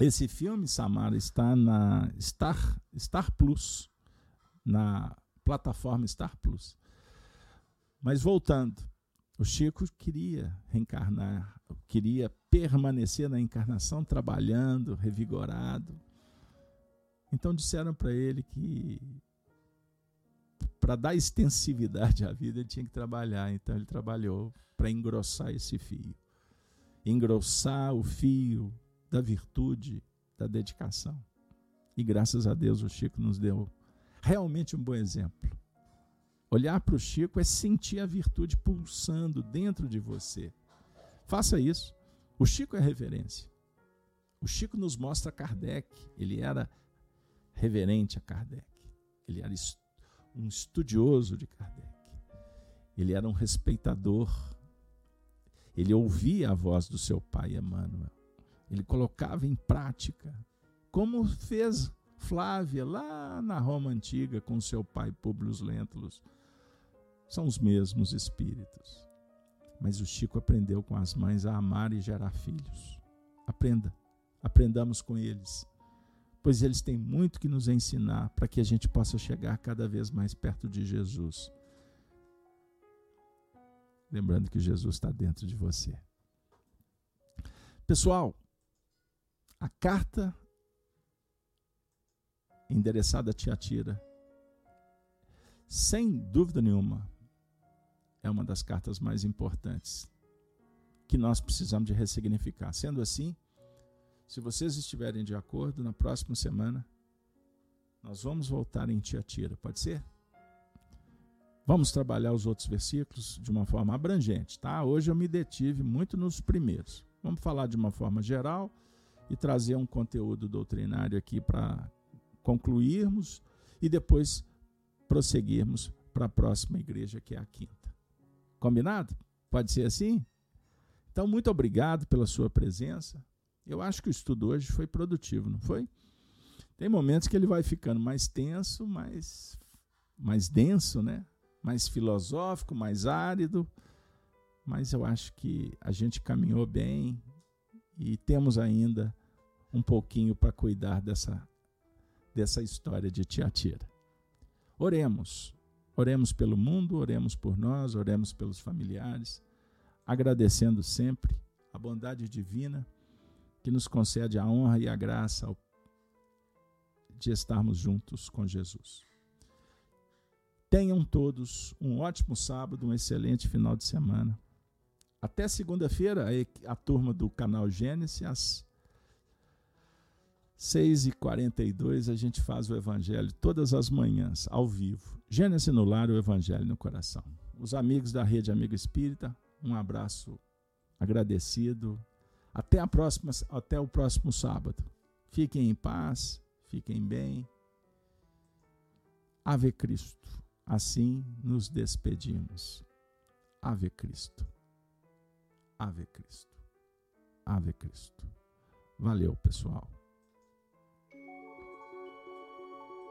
Esse filme, Samara, está na Star, Star Plus, na plataforma Star Plus. Mas voltando, o Chico queria reencarnar, queria permanecer na encarnação trabalhando, revigorado. Então disseram para ele que para dar extensividade à vida ele tinha que trabalhar. Então ele trabalhou para engrossar esse fio. Engrossar o fio da virtude, da dedicação. E graças a Deus o Chico nos deu realmente um bom exemplo. Olhar para o Chico é sentir a virtude pulsando dentro de você. Faça isso. O Chico é reverência. O Chico nos mostra Kardec. Ele era reverente a Kardec. Ele era um estudioso de Kardec. Ele era um respeitador. Ele ouvia a voz do seu pai Emmanuel. Ele colocava em prática, como fez Flávia lá na Roma antiga com seu pai Públio Lentulus. São os mesmos espíritos. Mas o Chico aprendeu com as mães a amar e gerar filhos. Aprenda, aprendamos com eles, pois eles têm muito que nos ensinar para que a gente possa chegar cada vez mais perto de Jesus. Lembrando que Jesus está dentro de você. Pessoal, a carta endereçada a Tiatira, sem dúvida nenhuma, é uma das cartas mais importantes que nós precisamos de ressignificar. Sendo assim, se vocês estiverem de acordo, na próxima semana nós vamos voltar em Tiatira, pode ser? Vamos trabalhar os outros versículos de uma forma abrangente, tá? Hoje eu me detive muito nos primeiros. Vamos falar de uma forma geral e trazer um conteúdo doutrinário aqui para concluirmos e depois prosseguirmos para a próxima igreja, que é a quinta. Combinado? Pode ser assim? Então, muito obrigado pela sua presença. Eu acho que o estudo hoje foi produtivo, não foi? Tem momentos que ele vai ficando mais tenso, mais, mais denso, né? Mais filosófico, mais árido, mas eu acho que a gente caminhou bem e temos ainda um pouquinho para cuidar dessa dessa história de Tiatira. Oremos. Oremos pelo mundo, oremos por nós, oremos pelos familiares, agradecendo sempre a bondade divina que nos concede a honra e a graça de estarmos juntos com Jesus. Tenham todos um ótimo sábado, um excelente final de semana. Até segunda-feira, a, a turma do canal Gênesis, às 6h42 a gente faz o Evangelho todas as manhãs, ao vivo. Gênesis no lar, o Evangelho no coração. Os amigos da Rede Amigo Espírita, um abraço agradecido. Até, a próxima, até o próximo sábado. Fiquem em paz, fiquem bem. Ave Cristo. Assim nos despedimos. Ave Cristo. Ave Cristo. Ave Cristo. Valeu, pessoal.